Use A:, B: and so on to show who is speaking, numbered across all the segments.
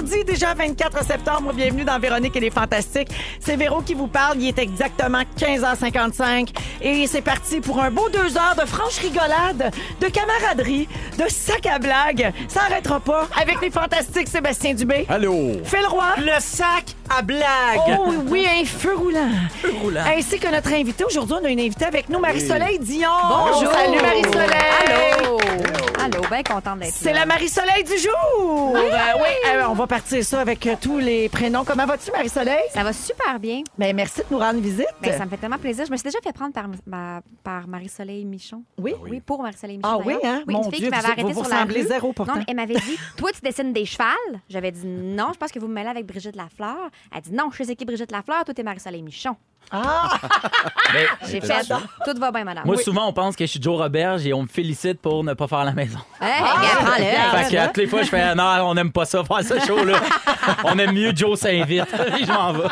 A: Mardi, déjà 24 septembre, bienvenue dans Véronique et les Fantastiques. C'est Véro qui vous parle. Il est exactement 15h55 et c'est parti pour un beau deux heures de franche rigolade, de camaraderie, de sac à blagues. Ça arrêtera pas avec les Fantastiques Sébastien Dubé.
B: Allô?
A: Phil Roy.
C: Le sac à blague.
A: Oh oui, oui, un feu roulant.
C: Feu roulant.
A: Ainsi que notre invité. Aujourd'hui, on a une invitée avec nous, Marie-Soleil Dion.
D: Bonjour.
A: Salut Marie-Soleil.
D: Allô. Allô, bien contente d'être
A: C'est
D: là.
A: la Marie-Soleil du jour! Euh, oui, euh, on va partir ça avec euh, tous les prénoms. Comment vas-tu, Marie-Soleil?
D: Ça va super bien.
A: Ben, merci de nous rendre visite.
D: Ben, ça me fait tellement plaisir. Je me suis déjà fait prendre par, ma- par Marie-Soleil Michon.
A: Oui?
D: Oui, pour Marie-Soleil Michon.
A: Ah oui,
D: d'ailleurs.
A: hein?
D: Oui,
A: Mon
D: une fille
A: Dieu,
D: qui m'avait
A: vous-
D: arrêtée
A: vous
D: sur la
A: ressemblez
D: rue.
A: zéro pourtant.
D: Non, mais elle m'avait dit Toi, tu dessines des chevals? J'avais dit Non, je pense que vous me mêlez avec Brigitte Lafleur. Elle dit Non, je sais qui est Brigitte Lafleur. Toi, t'es Marie-Soleil Michon.
A: Ah!
D: J'ai fait Tout va bien, madame.
C: moi, souvent, on pense que je suis Joe Roberge et on me félicite pour ne pas faire la maison.
D: Hey, regarde, prends-le.
C: Fait que, toutes les fois, je fais non, on n'aime pas ça, faire ce show-là. on aime mieux Joe s'invite. je m'en vais.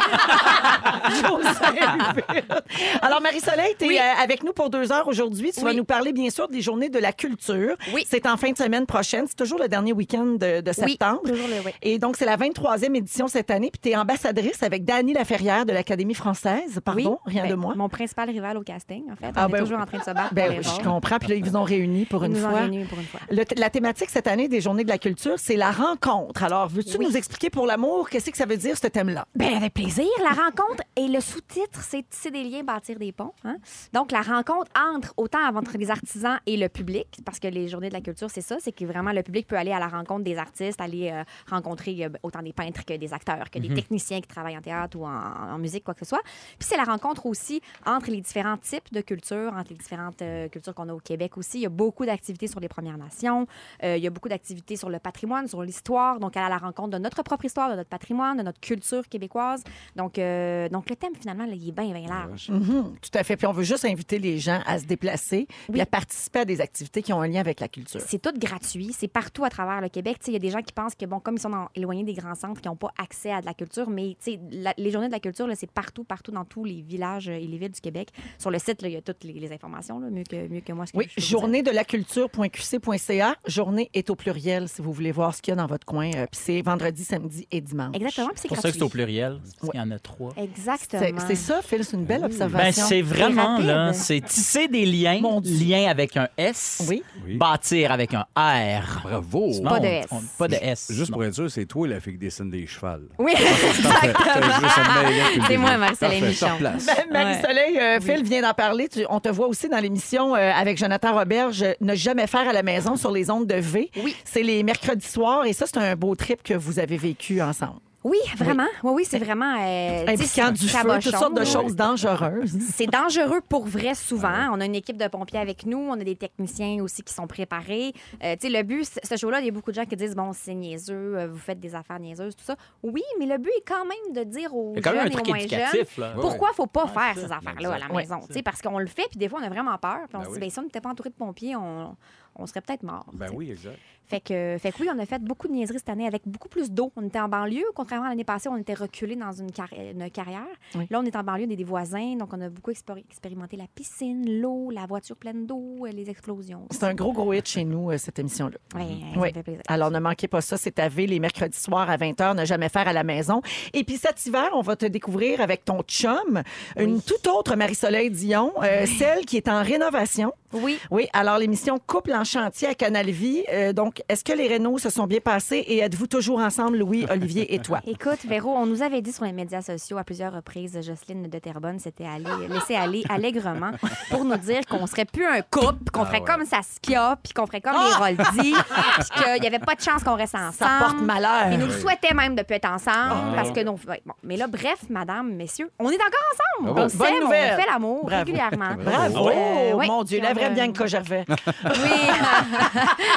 A: Alors, Marie-Soleil, tu es avec nous pour deux heures aujourd'hui. Tu vas nous parler, bien sûr, des journées de la culture.
D: Oui.
A: C'est en fin de semaine prochaine. C'est toujours le dernier week-end de, de
D: Oui,
A: septembre.
D: toujours le oui.
A: Et donc, c'est la 23e édition cette année. Puis, tu es ambassadrice avec Dany Laferrière de l'Académie française. Pardon,
D: Oui.
A: rien
D: Ben,
A: de moi.
D: Mon principal rival au casting, en fait.
A: Ah,
D: on
A: ben
D: est toujours
A: oui.
D: en train de se battre
A: Ben oui, je comprends. Puis là, ils vous ont réunis pour
D: Ils
A: une fois.
D: réunis pour une fois.
A: Le- la thématique cette année des Journées de la culture, c'est la rencontre. Alors, veux-tu
D: Oui.
A: nous expliquer pour l'amour, qu'est-ce que ça veut dire, ce thème-là?
D: Ben, avec plaisir. La rencontre et le sous-titre, c'est tisser des liens, bâtir des ponts. hein. Donc, la rencontre entre autant entre les artisans et le public, parce que les journées de la culture, c'est ça, c'est que vraiment le public peut aller à la rencontre des artistes, aller euh, rencontrer euh, autant des peintres que des acteurs, que des techniciens qui travaillent en théâtre ou en, en musique, quoi que ce soit. Puis c'est la rencontre aussi entre les différents types de cultures, entre les différentes euh, cultures qu'on a au Québec aussi. Il y a beaucoup d'activités sur les Premières Nations, euh, il y a beaucoup d'activités sur le patrimoine, sur l'histoire, donc aller à la rencontre de notre propre histoire, de notre patrimoine, de notre culture québécoise. Donc, euh, donc le thème, finalement, là, il est bien, bien large.
A: Mhm, tout à fait. Puis on veut juste inviter les gens à se déplacer
D: Oui.
A: à participer à des activités qui ont un lien avec la culture.
D: C'est tout gratuit. C'est partout à travers le Québec. Il y a des gens qui pensent que, bon, comme ils sont dans- éloignés des grands centres, qui n'ont pas accès à de la culture, mais tu sais, la- les journées de la culture, là, c'est partout, partout dans tous les villages et les villes du Québec. Sur le site, là, il y a toutes les, les informations, là, mieux, que, mieux que moi. Ce que
A: Oui, journée de la culture.qc.ca. Journée est au pluriel si vous voulez voir ce qu'il y a dans votre coin. Euh, Puis c'est vendredi, samedi et dimanche.
D: Exactement, c'est
C: pour ça que c'est au pluriel. parce qu'il y en a trois.
D: Exactement.
A: C'est ça, Phil, c'est une belle
C: Ben,
A: observation.
C: c'est vraiment, là, c'est tisser des liens.
A: Mon Dieu.
C: Lien avec un S.
A: Oui.
C: Bâtir avec un R.
B: Bravo.
C: Non,
D: Pas de S.
C: on- pas de S.
B: Juste
C: non.
B: pour être sûr, c'est toi la fille qui dessine des chevals.
D: Oui, C'est moi, Marcel
B: Parfait,
D: Michon.
B: Sur place.
A: Ben, Marie-Soleil, euh, Phil vient d'en parler. Tu- on te voit aussi dans l'émission euh, avec Jonathan Roberge, euh, Ne jamais faire à la maison sur les ondes de V.
D: Oui.
A: C'est les mercredis soirs et ça, c'est un beau trip que vous avez vécu ensemble.
D: Oui, vraiment. Oui, oui, c'est vraiment. euh,
A: Impliquant du
D: c'est
A: feu, toutes sortes de choses dangereuses.
D: C'est dangereux pour vrai souvent. On a une équipe de pompiers avec nous. On a des techniciens aussi qui sont préparés. Euh, tu sais, le but, ce show-là, il y a beaucoup de gens qui disent bon, c'est niaiseux, euh, vous faites des affaires niaiseuses, tout ça. Oui, mais le but est quand même de dire aux
C: Il y a quand même
D: jeunes
C: un
D: et aux
C: truc
D: moins jeunes pourquoi faut pas faire
C: ça.
D: ces affaires-là à la maison.
C: Ouais.
D: Tu sais, Parce qu'on le fait, puis des fois, on a vraiment peur. Puis on
B: Ben
D: se dit,
B: oui.
D: ben, si on n'était pas entouré de pompiers, on, on serait peut-être mort.
B: Ben oui, exact.
D: Fait que, fait que oui, on a fait beaucoup de niaiseries cette année avec beaucoup plus d'eau. On était en banlieue. Contrairement à l'année passée, on était reculé dans une, car- une carrière.
A: Oui.
D: Là, on est en banlieue des, des voisins. Donc, on a beaucoup expéri- expérimenté la piscine, l'eau, la voiture pleine d'eau, euh, les explosions.
A: C'est un gros, gros hit chez nous, euh, cette émission-là.
D: Oui,
A: Oui.
D: ça fait plaisir.
A: Alors, ne manquez pas ça. C'est à V les mercredis soirs à 20h. Ne jamais faire à la maison. Et puis cet hiver, on va te découvrir avec ton chum, une toute autre Marie-Soleil Dion, euh, celle qui est en rénovation.
D: Oui.
A: Oui, alors l'émission Couple en chantier à Canal Vie. Euh, donc, est-ce que les rénaux se sont bien passés et êtes-vous toujours ensemble, Louis, Olivier et toi?
D: Écoute, Véro, on nous avait dit sur les médias sociaux à plusieurs reprises, Jocelyne de Terrebonne s'était allée, laissée aller allègrement pour nous dire qu'on serait plus un couple, qu'on ferait
B: ouais.
D: comme Saskia, puis qu'on ferait comme les Roldi, puis qu'il n'y avait pas de chance qu'on reste ensemble.
A: Ça porte malheur.
D: Ils nous le souhaitaient même de plus être ensemble parce que non. bon. Mais là, bref, madame, messieurs, on est encore ensemble.
B: Bravo.
D: On s'aime, on fait l'amour
A: Bravo.
D: régulièrement.
A: Bravo!
D: Euh, ouais.
A: Mon Dieu, Vraie
D: a-
A: Bianca Gervais.
D: Oui,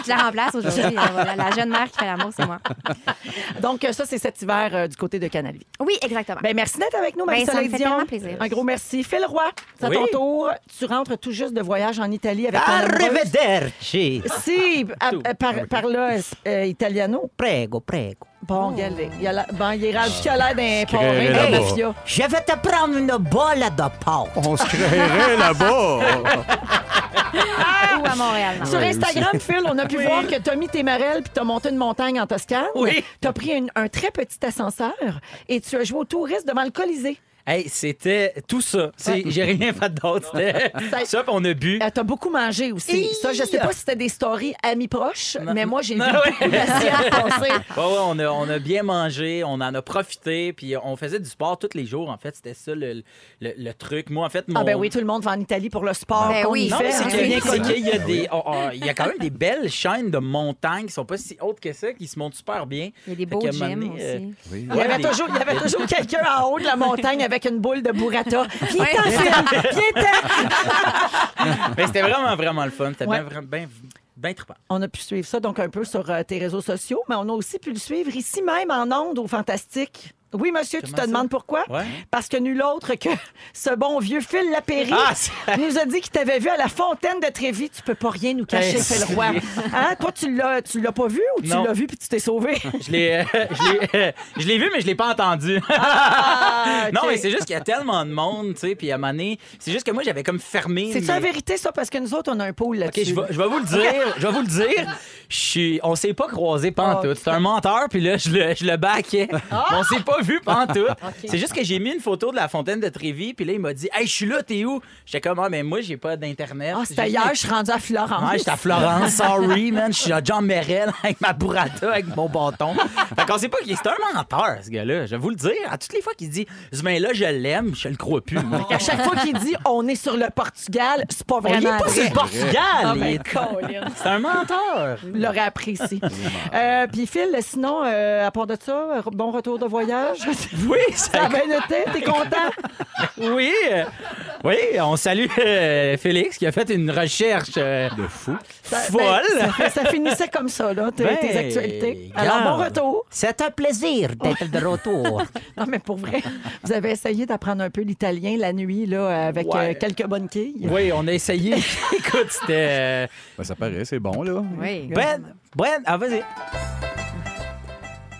D: je la remplace aujourd'hui. Voilà, la jeune mère qui fait l'amour, c'est moi.
A: Donc, ça, c'est cet hiver euh, du côté de Canal Vie.
D: Oui, exactement.
A: Ben, merci d'être avec nous,
D: Ben, ça me fait tellement plaisir.
A: Un gros merci. Phil Roy, c'est à
C: Oui.
A: ton tour. Tu rentres tout juste de voyage en Italie avec ton amoureuse.
C: Arrivederci.
A: Si, à- à- par, par là, euh, italiano.
C: Prego, prego.
A: Bon, regarde, il, y a la- bon, il est rendu qu'il a l'air d'un de la
B: là-bas.
A: mafia.
C: Je vais te prendre une bolle de pâte.
B: On se créerait là-bas.
D: Ou à Montréal, non.
A: Sur Instagram, Phil, on a pu voir que t'as mis tes marelles puis t'as monté une montagne en Toscane.
C: Oui.
A: T'as pris une- un très petit ascenseur et tu as joué au touriste devant le Colisée.
C: Hey, c'était tout ça. C'est- J'ai rien fait d'autre. C'était ça, puis on a bu.
A: Euh, T'as beaucoup mangé aussi.
C: Hi!
A: Ça, je sais pas si c'était des stories amis proches, mais moi, j'ai vu
C: ouais.
A: beaucoup d'assiettes passer.
C: Ouais, ouais, on, a, on a bien mangé, on en a profité, puis on faisait du sport tous les jours. En fait, c'était ça le, le- le truc. Moi, en fait, mon...
A: Ah ben oui, tout le monde va en Italie pour le sport
D: Ben
A: qu'on
D: oui.
A: y
C: Non,
A: fait.
C: c'est
A: hein,
C: que-
A: c'est bien
C: c'est
A: connu.
C: qu'il y a des, oh, oh, il y a quand même des belles chaînes de montagnes qui sont pas si hautes que ça, qui se montent super bien.
D: Il y a des
C: Fait
D: beaux
C: qu'à un moment
D: gyms
C: donné, euh,
D: aussi.
B: Oui.
A: Il y avait
C: Ouais,
A: toujours, il y avait toujours quelqu'un en haut de la montagne avec une boule de burrata. Viens!
C: Mais c'était vraiment, vraiment le fun. C'était
A: Ouais.
C: bien, bien, bien trippant.
A: On a pu suivre ça donc un peu sur euh, tes réseaux sociaux, mais on a aussi pu le suivre ici même en ondes au Fantastique. Oui, monsieur, tu te demandes pourquoi?
C: Ouais.
A: Parce que nul autre que ce bon vieux Phil Lapéry
C: Ah, c'est-
A: nous a dit qu'il t'avait vu à la fontaine de Trévis. Tu peux pas rien nous cacher,
C: Hey,
A: Phil Roy. Hein? Toi, tu l'as, tu l'as pas vu ou tu
C: Non.
A: l'as vu puis tu t'es sauvé?
C: Je l'ai, euh, je l'ai, euh, je l'ai vu, mais je l'ai pas entendu.
A: Ah,
C: Non,
A: ok.
C: mais c'est juste qu'il y a tellement de monde, tu sais, puis à un c'est juste que moi, j'avais comme fermé.
A: C'est ça la vérité, ça? Parce que nous autres, on a un pôle là-dessus.
C: OK, je vais, je vais vous le dire. Je vais vous le dire. Je suis, on s'est pas croisé pantoute.
A: Ah,
C: C'est un menteur, puis là, je le, je le baquais. On s'est pas vu pantoute. C'est juste que j'ai mis une photo de la fontaine de Trévis, puis là, il m'a dit Hey, je suis là, t'es où J'étais comme Ah, mais moi, j'ai pas d'Internet.
A: Ah, c'était hier, je suis rendue à Florence.
C: Ouais, j'étais à Florence, sorry, man. Je suis à John Merrill avec ma burrata, avec mon bâton. Fait qu'on sait pas qui. C'est un menteur, ce gars-là. Je vais vous le dire. À toutes les fois qu'il dit, ce là je l'aime, je le crois plus. moi.
A: À chaque fois qu'il dit on est sur le Portugal, c'est pas
C: On y est
A: vraiment
C: pas sur
A: vrai.
C: le Portugal. Il est-
A: Colin.
C: C'est un menteur.
A: Appris ici. Euh, Puis Phil, sinon, euh, à part de ça, bon retour de voyage?
C: Oui,
A: Ça a bien été, t'es content?
C: Oui, euh, oui, on salue euh, Félix qui a fait une recherche euh,
B: De fou.
A: Ça-
C: folle.
A: ben, ça, ça finissait comme ça, là, tes,
C: Ben,
A: tes actualités. Alors, bon retour.
C: C'est un plaisir d'être de retour.
A: Non, mais pour vrai, vous avez essayé d'apprendre un peu l'italien la nuit, là, avec
C: Ouais.
A: euh, quelques bonnes quilles.
C: oui, on a essayé. Écoute, c'était. euh,
B: Ben, ça paraît, c'est bon, là.
D: Oui.
C: Ben, ben, ah, vas-y.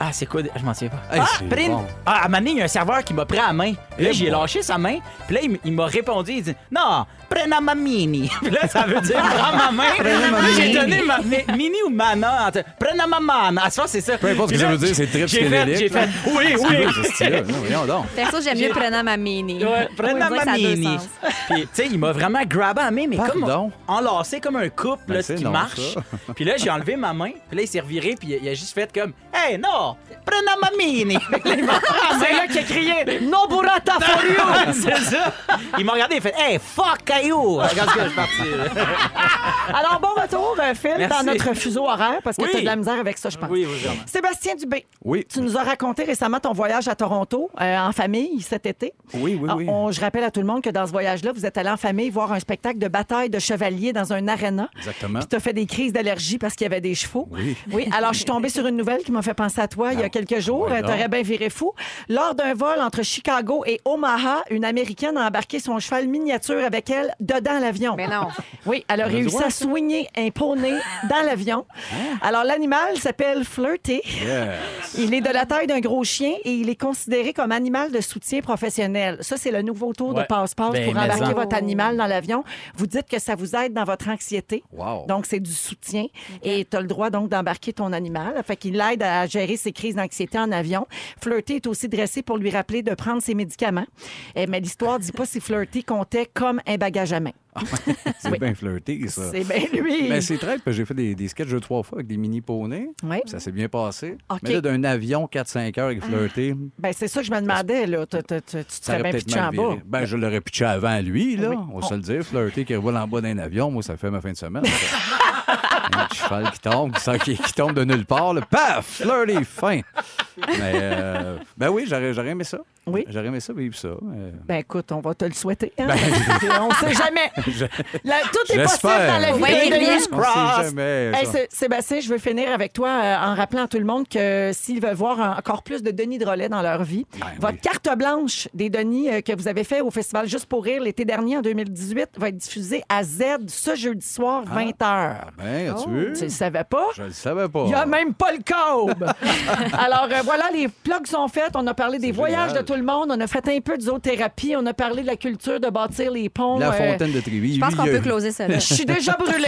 C: Ah, c'est quoi? Je m'en souviens pas.
B: Hey,
C: ah,
B: c'est bon.
C: Ah, à un moment donné, il y a un serveur qui m'a pris à la main. Puis là,
B: Eh
C: j'ai lâché sa main. Puis là, il m- il m'a répondu. Il dit Non, prenne ma mini. Puis là, ça veut dire prends ma main. Puis là, j'ai donné ma mi- mini ou mana. en tout- Prenne ma mana. À ce moment, c'est ça.
B: Peu importe ce
C: Puis
B: que ça
C: là,
B: veut dire, c'est très
C: J'ai fait, j'ai
B: psychédélique,
C: fait. Oui, oui.
B: veux, ce style-là. Non, voyons donc.
D: Perso, j'aime mieux prenant ma mini.
C: Ouais, prenne
D: On
C: ma
D: va dire que ça a deux
C: mini.
D: sens.
C: Puis, tu sais, il m'a vraiment grabé à la main, mais
B: Pardon?
C: comme enlacé comme un couple
B: Ben,
C: là,
B: c'est
C: qui
B: non,
C: marche.
B: ça.
C: Puis là, j'ai enlevé ma main. Puis là, il s'est reviré. Puis il a juste fait comme Hey, non, là, il m'a main.
A: C'est là qu'il a crié No burrata for you!
C: c'est ça. Il m'a regardé et fait Hey, fuck you? Regarde ce que je suis parti.
A: Alors, bon retour, euh, Phil,
C: Merci.
A: dans notre fuseau horaire, parce que
C: Oui.
A: tu as de la misère avec ça, je pense.
C: Oui, oui, vraiment.
A: Sébastien Dubé,
B: Oui.
A: tu nous as raconté récemment ton voyage à Toronto euh, en famille cet été.
B: Oui, oui,
A: Ah,
B: oui.
A: on- je rappelle à tout le monde que dans ce voyage-là, vous êtes allé en famille voir un spectacle de bataille de chevaliers dans un aréna.
B: Exactement.
A: Puis tu as fait des crises d'allergie parce qu'il y avait des chevaux.
B: Oui.
A: Oui, alors je suis tombée sur une nouvelle qui m'a fait penser à toi il y a quelques jours.
B: ouais
A: Tu aurais
B: donc.
A: bien viré fou. Lors d'un vol entre Chicago et Omaha, une Américaine a embarqué son cheval miniature avec elle dedans l'avion.
D: Mais non.
A: Oui, elle a
B: le
A: réussi
B: droit,
A: à soigner un poney dans l'avion. Alors, l'animal s'appelle Flirty.
B: Yes.
A: Il est de la taille d'un gros chien et il est considéré comme animal de soutien professionnel. Ça, c'est le nouveau tour de passe-passe
C: Ben,
A: pour embarquer
C: en.
A: votre animal dans l'avion. Vous dites que ça vous aide dans votre anxiété.
B: Wow.
A: Donc, c'est du soutien. Et tu as le droit donc d'embarquer ton animal. Fait qu'il l'aide à gérer ses crises d'anxiété en avion. Flirty est aussi dressé pour lui rappeler de prendre ses médicaments. Eh, mais l'histoire dit pas si Flirty comptait comme un bagage à main.
B: C'est
A: Oui.
B: bien flirté, ça.
A: C'est bien lui.
B: Ben, c'est très, j'ai fait des, des sketchs deux, trois fois avec des mini poneys.
A: Oui.
B: Ça s'est bien passé.
A: OK.
B: Mais là, d'un avion 4-5 heures avec flirté,
A: Ben, c'est ça que je me demandais, là. Tu, tu- tu- tu serais bien pitché en bas.
B: Ben, je l'aurais pitché avant lui, là.
A: Oui.
B: On va se le dire. Flirté qui revole en bas d'un avion, moi, ça fait ma fin de semaine. Petit cheval qui tombe, qui, qui tombe de nulle part, là. Paf! Flirty, fin! Mais, euh, ben oui, j'aurais j'aurais aimé ça.
A: Oui.
B: J'aurais aimé ça, vivre ça. euh.
A: Ben, écoute, on va te le souhaiter. Hein?
B: Ben,
A: on sait jamais.
B: Je-
A: La- tout est possible dans la vie.
D: Ouais,
A: de.
B: On sait jamais.
A: Hey, Sébastien, je veux finir avec toi euh, en rappelant à tout le monde que s'ils veulent voir encore plus de Denis Drolet dans leur vie,
B: Ben
A: votre
B: oui.
A: carte blanche des Denis euh, que vous avez fait au Festival Juste pour rire l'été dernier en 2018 va être diffusée à Z ce jeudi soir, 20h.
B: Ben, as-tu vu?
A: Tu le savais pas?
B: Je le savais pas.
A: Il n'y a même pas le câble. Alors, euh, voilà, les plugs sont faits. On a parlé des voyages
B: génial.
A: de tout le monde. On a fait un peu de zoothérapie. On a parlé de la culture de bâtir les ponts.
B: La
A: Euh,
B: fontaine de Trévis.
D: Je pense qu'on peut closer ça là.
A: Je suis déjà brûlée.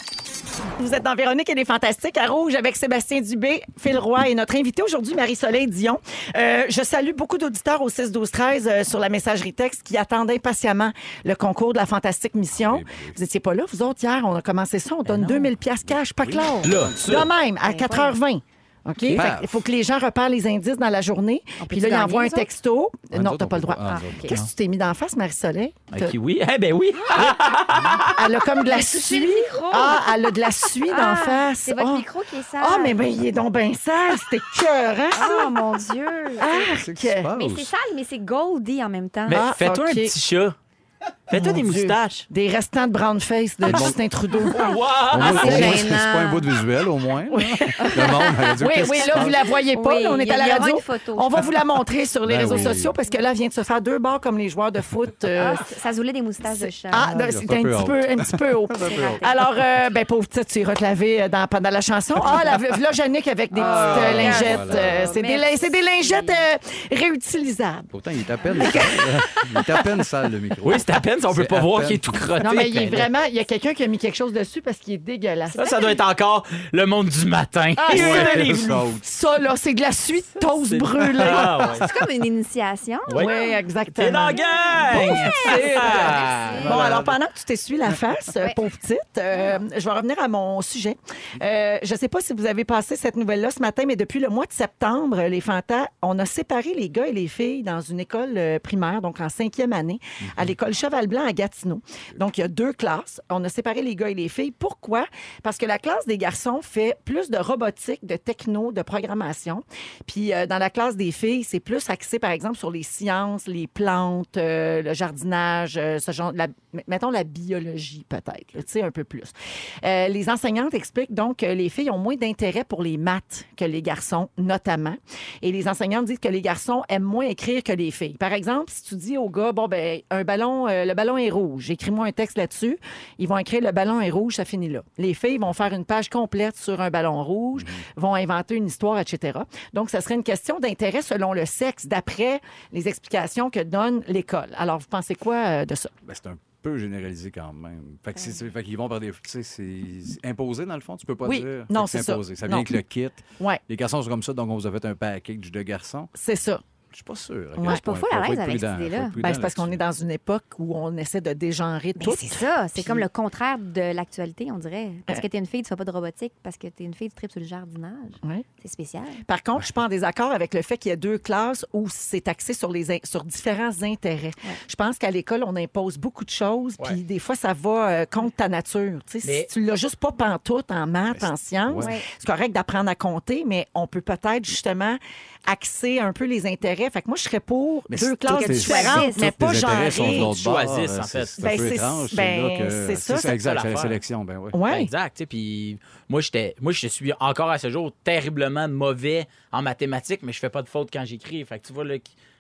A: Vous êtes dans Véronique et les Fantastiques à Rouge avec Sébastien Dubé, Phil Roy et notre invité aujourd'hui, Marie-Soleil Dion. Euh, je salue beaucoup d'auditeurs au 6-12-13 euh, sur la messagerie texte qui attendaient impatiemment le concours de la Fantastique Mission.
B: Oui, ben oui.
A: Vous étiez pas là, vous autres, hier, on a commencé ça, on donne 2000 pièces cash, pas clair.
C: Là, ça.
A: De même, à 4h20. OK? Fait. Il faut que les gens repèrent les indices dans la journée. Puis là, ils envoient un texto.
B: Ah, nous
A: non,
B: autres,
A: t'as
B: on
A: pas le
B: peut
A: droit.
B: pas. Ah,
D: nous autres,
A: Qu'est-ce que tu t'es mis d'en face, Marie-Soleil?
C: Qui? Oui? Eh ben oui!
A: Elle a comme de la suie. Ah, elle a de la suie d'en
D: Ah,
A: face.
D: C'est votre
A: Ah.
D: micro qui est sale.
A: Ah, mais ben, il est donc bien sale. C'était cœur, hein, ça?
D: Oh mon Dieu.
B: Qu'est-ce qui se passe?
D: Mais c'est sale, mais c'est goldy en même temps.
C: Mais
A: Ah,
C: fais-toi
A: ok.
C: un petit chat. Fais-toi des
A: Dieu.
C: moustaches.
A: Des restants de brown face de Justin Trudeau.
B: Au moins,
D: c'est gênant.
B: pas un bout de visuel, au moins. Le monde aurait dit,
A: Oui,
B: qu'est-ce
A: oui,
B: qui se
A: là,
B: passe?
A: vous la voyez pas.
D: Oui,
A: là, on est
D: il y
A: à la
D: aura
A: radio.
D: une photo,
A: on va vous la montrer sur les
B: Ben
A: réseaux
B: oui.
A: sociaux parce que là, elle vient de se faire deux barres comme les joueurs de foot. euh,
D: Ah, ça zoulait des moustaches de chat.
A: Ah,
B: Ah,
A: non,
B: a
A: c'est un
B: peu
A: petit, peu, un petit peu haut. Alors, euh, ben, pauvre petite, tu iras te laver euh, dans, pendant la chanson. Ah, la là, avec des
D: Ah,
A: petites euh, lingettes.
B: Voilà.
A: euh, c'est, des, c'est des lingettes euh, réutilisables.
B: Pourtant, il est à peine sale. Il est à peine sale, le micro.
C: Oui, c'est à peine si on peut
B: C'est
C: pas
B: à
C: voir
B: peine.
C: qu'il est tout crotté.
A: Non, mais il est
C: Ben,
A: vraiment, il y a quelqu'un qui a mis quelque chose dessus parce qu'il est dégueulasse.
C: Ça, ça doit être encore le monde du matin.
A: Ah, ouais.
C: ça, les
B: Ça.
A: Ça, là, c'est de la suite toast
C: C'est-
A: brûlée.
C: Ah, ouais.
D: C'est comme une initiation.
C: Oui. T'es
A: exactement.
C: dans la gang!
A: Bon,
C: voilà.
A: alors pendant que tu t'essuies la face, euh,
D: Ouais.
A: pauvre petite, euh, je vais revenir à mon sujet. Euh, je ne sais pas si vous avez passé cette nouvelle-là ce matin, mais depuis le mois de septembre, les Fantas, on a séparé les gars et les filles dans une école euh, primaire, donc en cinquième année, à l'école Cheval-Blanc à Gatineau. Donc, il y a deux classes. On a séparé les gars et les filles. Pourquoi? Parce que la classe des garçons fait plus de robotique, de techno, de programmation. Puis euh, dans la classe des filles, c'est plus axé, par exemple, sur les sciences, les plantes, euh, le jardinage, euh, ce genre, la, mettons la biologie peut-être, tu sais, un peu plus. Les enseignantes expliquent donc que les filles ont moins d'intérêt pour les maths que les garçons, notamment. Et les enseignantes disent que les garçons aiment moins écrire que les filles. Par exemple, si tu dis au gars, bon, ben, un ballon, euh, le ballon est rouge, écris-moi un texte là-dessus, ils vont écrire le ballon est rouge, ça finit là. Les filles vont faire une page complète sur un ballon rouge, vont inventer une histoire, etc. Donc, ça serait une question d'intérêt selon le sexe, d'après les explications que donne l'école. Alors, vous pensez quoi euh, de ça?
B: Ben, c'est un peu généralisé quand même. Fait qu'ils vont par des. Tu sais, c'est imposé dans le fond, tu peux pas
A: Oui.
B: dire.
A: Non, c'est ça.
B: imposé. Ça
A: Non.
B: vient avec le kit.
A: Ouais,
B: Les garçons sont comme ça, donc on vous a fait un package de garçons.
A: c'est ça.
B: Je suis pas sûr.
A: Ouais. Je suis
D: pas full à l'aise avec cette idée-là.
A: Ben, c'est parce qu'on est dans une époque où on essaie de dégenrer
D: Mais
A: tout.
D: c'est ça, c'est
A: Puis-
D: comme le contraire de l'actualité, on dirait. Parce que t'es une fille, tu fais pas de robotique. Parce que t'es une fille, tu tripes sur le jardinage.
A: Ouais.
D: C'est spécial.
A: Par contre, je suis pas en désaccord avec le fait qu'il y a deux classes où c'est axé sur, les in- sur différents intérêts. Je pense qu'à l'école, on impose beaucoup de choses, puis des fois, ça va euh, contre ta nature. Tu
C: Mais-
A: Si tu l'as juste pas pantoute en maths, en sciences, c'est correct d'apprendre à compter, mais on peut peut-être justement axer un peu les intérêts. Fait que moi, je serais pour
B: Mais
A: deux classes différentes, mais pas
B: sont
A: genrées.
B: bord.
C: Choisissent, en
B: C'est-
C: fait.
B: C'est
A: Ben,
B: peu
A: c'est-
B: étrange.
A: ben, c'est ça, c'est
B: exact,
C: ça
B: c'est la sélection. Ben oui.
A: Ouais.
C: Exact. Puis moi, j'étais, moi, je suis encore à ce jour terriblement mauvais en mathématiques, mais je fais pas de fautes quand j'écris. Fait que tu vois, là,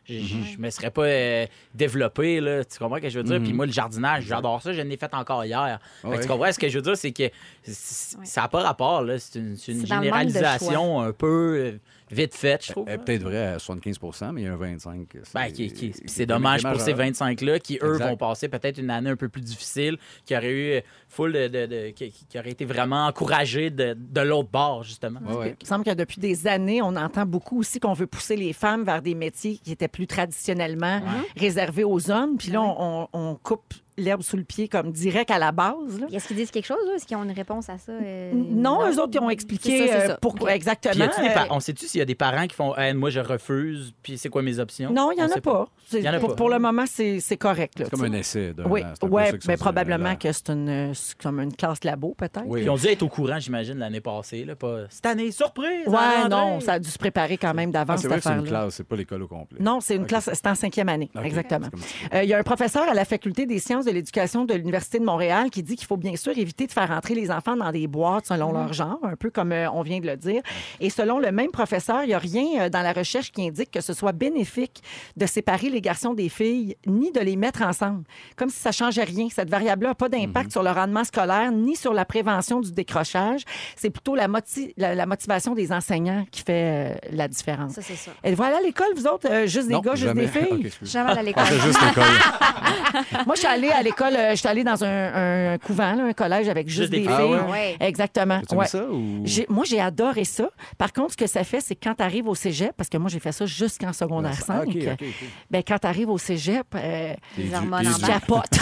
C: je, je- je me serais pas euh, développé. Là, tu comprends ce que je veux dire? Puis moi, le jardinage, j'adore ça. Je l'ai fait encore hier. Fait que
B: Ouais.
C: tu comprends ce que je veux dire? C'est que ça n'a pas rapport. Là. C'est une, généralisation un peu euh, vite faite, je trouve.
B: Elle est peut-être vrai à 75 mais il y a un 25 c'est-
C: Ben, qui- qui- c'est dommage pour ces
B: majeur.
C: 25-là qui, eux,
B: Exact.
C: vont passer peut-être une année un peu plus difficile, qui aurait eu euh, full de. de- de- qui, qui aurait été vraiment encouragé de, de l'autre bord, justement.
B: Ouais, ouais.
A: Il me semble que depuis des années, on entend beaucoup aussi qu'on veut pousser les femmes vers des métiers qui étaient plus traditionnellement réservés aux hommes. Puis là, on coupe l'herbe sous le pied comme direct à la base. là.
D: Est-ce qu'ils disent quelque chose? Est-ce qu'ils ont une réponse à ça? euh,
A: Non, eux autres, ils ont expliqué
D: C'est ça, c'est
A: euh,
D: ça.
A: pourquoi exactement.
C: Puis
A: Euh,
C: par- on sait-tu s'il y a des parents qui font Hey, moi je refuse, puis c'est quoi mes options
A: Non, il n'y en a pas. C'est-
C: Il y en a
A: pour,
C: pas.
A: pour le moment, c'est c'est correct. là,
B: C'est comme un essai. d'un
A: Oui.
B: C'est
A: ouais,
B: ça
A: ben, probablement que c'est une, c'est comme une classe labo, peut-être.
B: Oui.
C: Puis on dû être au courant, j'imagine, l'année passée. Là, pas... Cette année, surprise! à
A: Ouais, non, ça a dû se préparer quand même
B: Ah,
A: d'avance,
B: c'est
A: cette
B: vrai que c'est une classe, c'est pas l'école au complet.
A: Non, c'est une classe, c'est en cinquième année, exactement.
B: c'est
A: Il y a un professeur à la Faculté des sciences de l'éducation de l'Université de Montréal qui dit qu'il faut bien sûr éviter de faire entrer les enfants dans des boîtes selon
B: Mhm.
A: leur genre, un peu comme euh, on vient de le dire. Et selon le même professeur, il n'y a rien euh, dans la recherche qui indique que ce soit bénéfique de séparer les garçons des filles ni de les mettre ensemble. Comme si ça changeait rien. Cette variable-là n'a pas d'impact
B: Mhm.
A: sur le rendement scolaire ni sur la prévention du décrochage. C'est plutôt la, moti- la, la motivation des enseignants qui fait euh, la différence.
D: Ça, c'est ça.
A: Et voilà à l'école, vous autres, euh, juste des
B: Non,
A: gars, juste
B: jamais.
A: des filles?
B: Ok, excuse.
D: Jamais à
B: Ah,
D: l'école.
B: juste l'école.
A: Moi, je suis allée à l'école, euh, j'étais allée dans un, un couvent, là, un collège avec juste,
C: Juste des
A: des
C: filles.
A: filles.
B: Ah
D: ouais?
A: Exactement.
B: Tu
A: Ouais.
B: ça ou...
A: J'ai- Moi, j'ai adoré ça. Par contre, ce que ça fait, c'est que quand tu arrives au cégep, parce que moi, j'ai fait ça jusqu'en secondaire 5,
B: Ah, OK, OK, OK.
A: ben, quand tu arrives au cégep, euh,
B: T'es
D: Les
B: du-
D: hormones
B: t'es
D: en
B: du-
A: tu capotes.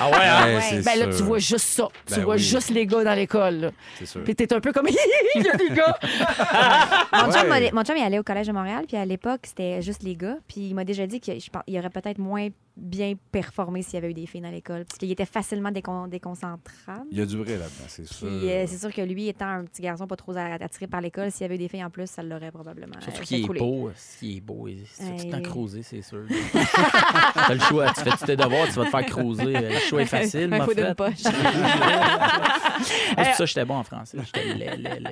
C: Ah ouais, hein?
B: Ouais, c'est
A: ben là, tu vois juste ça. tu
B: Ben
A: vois
B: oui.
A: juste les gars dans l'école. là.
B: C'est sûr.
A: Puis t'es un peu comme, il y a des gars.
D: Mon, chum, m'a- mon chum, il allait au Collège de Montréal, puis à l'époque, c'était juste les gars. Puis il m'a déjà dit qu'il aurait peut-être moins bien performé s'il y avait eu des filles dans l'école, parce qu'il était facilement décon- déconcentrable.
B: Il y a du vrai là-dedans, c'est sûr.
D: Euh, c'est sûr que lui, étant un petit garçon pas trop attiré par l'école, s'il y avait eu des filles en plus, ça l'aurait probablement.
C: Surtout
D: euh,
C: qu'il
D: fait
C: est beau. S'il est beau, il- c'est tout le temps c'est sûr. T'as le choix. Tu fais tous tes devoirs, tu vas te faire creuser. Le choix est facile,
D: Un d'une poche.
C: C'est pour ça que j'étais bon en français. J'étais laid, laid, laid.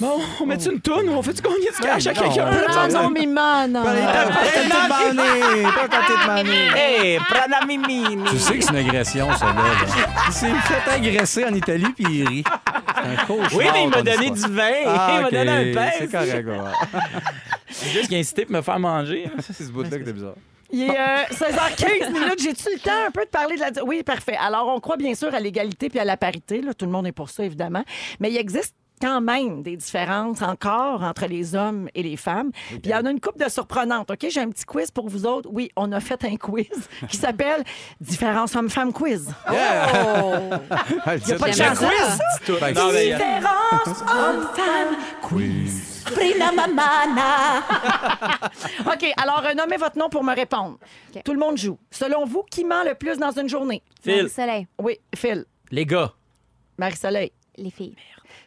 C: Bon, on met une toune ou on fait-tu gagner du cash à
B: non.
C: Quelqu'un?
A: Ah
C: prana mimini.
B: Tu sais que c'est une agression, ça, là. là. Il s'est fait agresser en Italie, puis il rit. C'est un cauchemar,
C: Oui, mais il m'a donné du vin.
B: Ah,
C: il m'a donné un pain.
B: C'est correct, ouais.
C: C'est juste qu'il a incité pour me faire manger.
B: Ça, c'est ce bout-là que t'es bizarre.
A: Il est euh, 16h15 minutes. J'ai-tu le temps un peu de parler de la... Oui, parfait. Alors, on croit bien sûr à l'égalité puis à la parité. Là. Tout le monde est pour ça, évidemment. Mais il existe quand même des différences encore entre les hommes et les femmes. Puis il y en a une couple de surprenantes. OK? J'ai un petit quiz pour vous autres. Oui, on a fait un quiz qui s'appelle Différence homme-femme quiz.
B: Yeah!
D: Oh!
B: Titre,
A: pas de
B: il
A: chance,
C: tout.
B: Ben,
C: Non, mais, euh,
A: Différence homme-femme
B: Quiz.
A: Prima mamana. OK, alors euh, nommez votre nom pour me répondre. Tout le monde joue. Selon vous, qui ment le plus dans une journée?
C: Phil,
D: Soleil,
A: Oui, Phil.
C: les gars,
A: Marie-Soleil.
D: Les filles.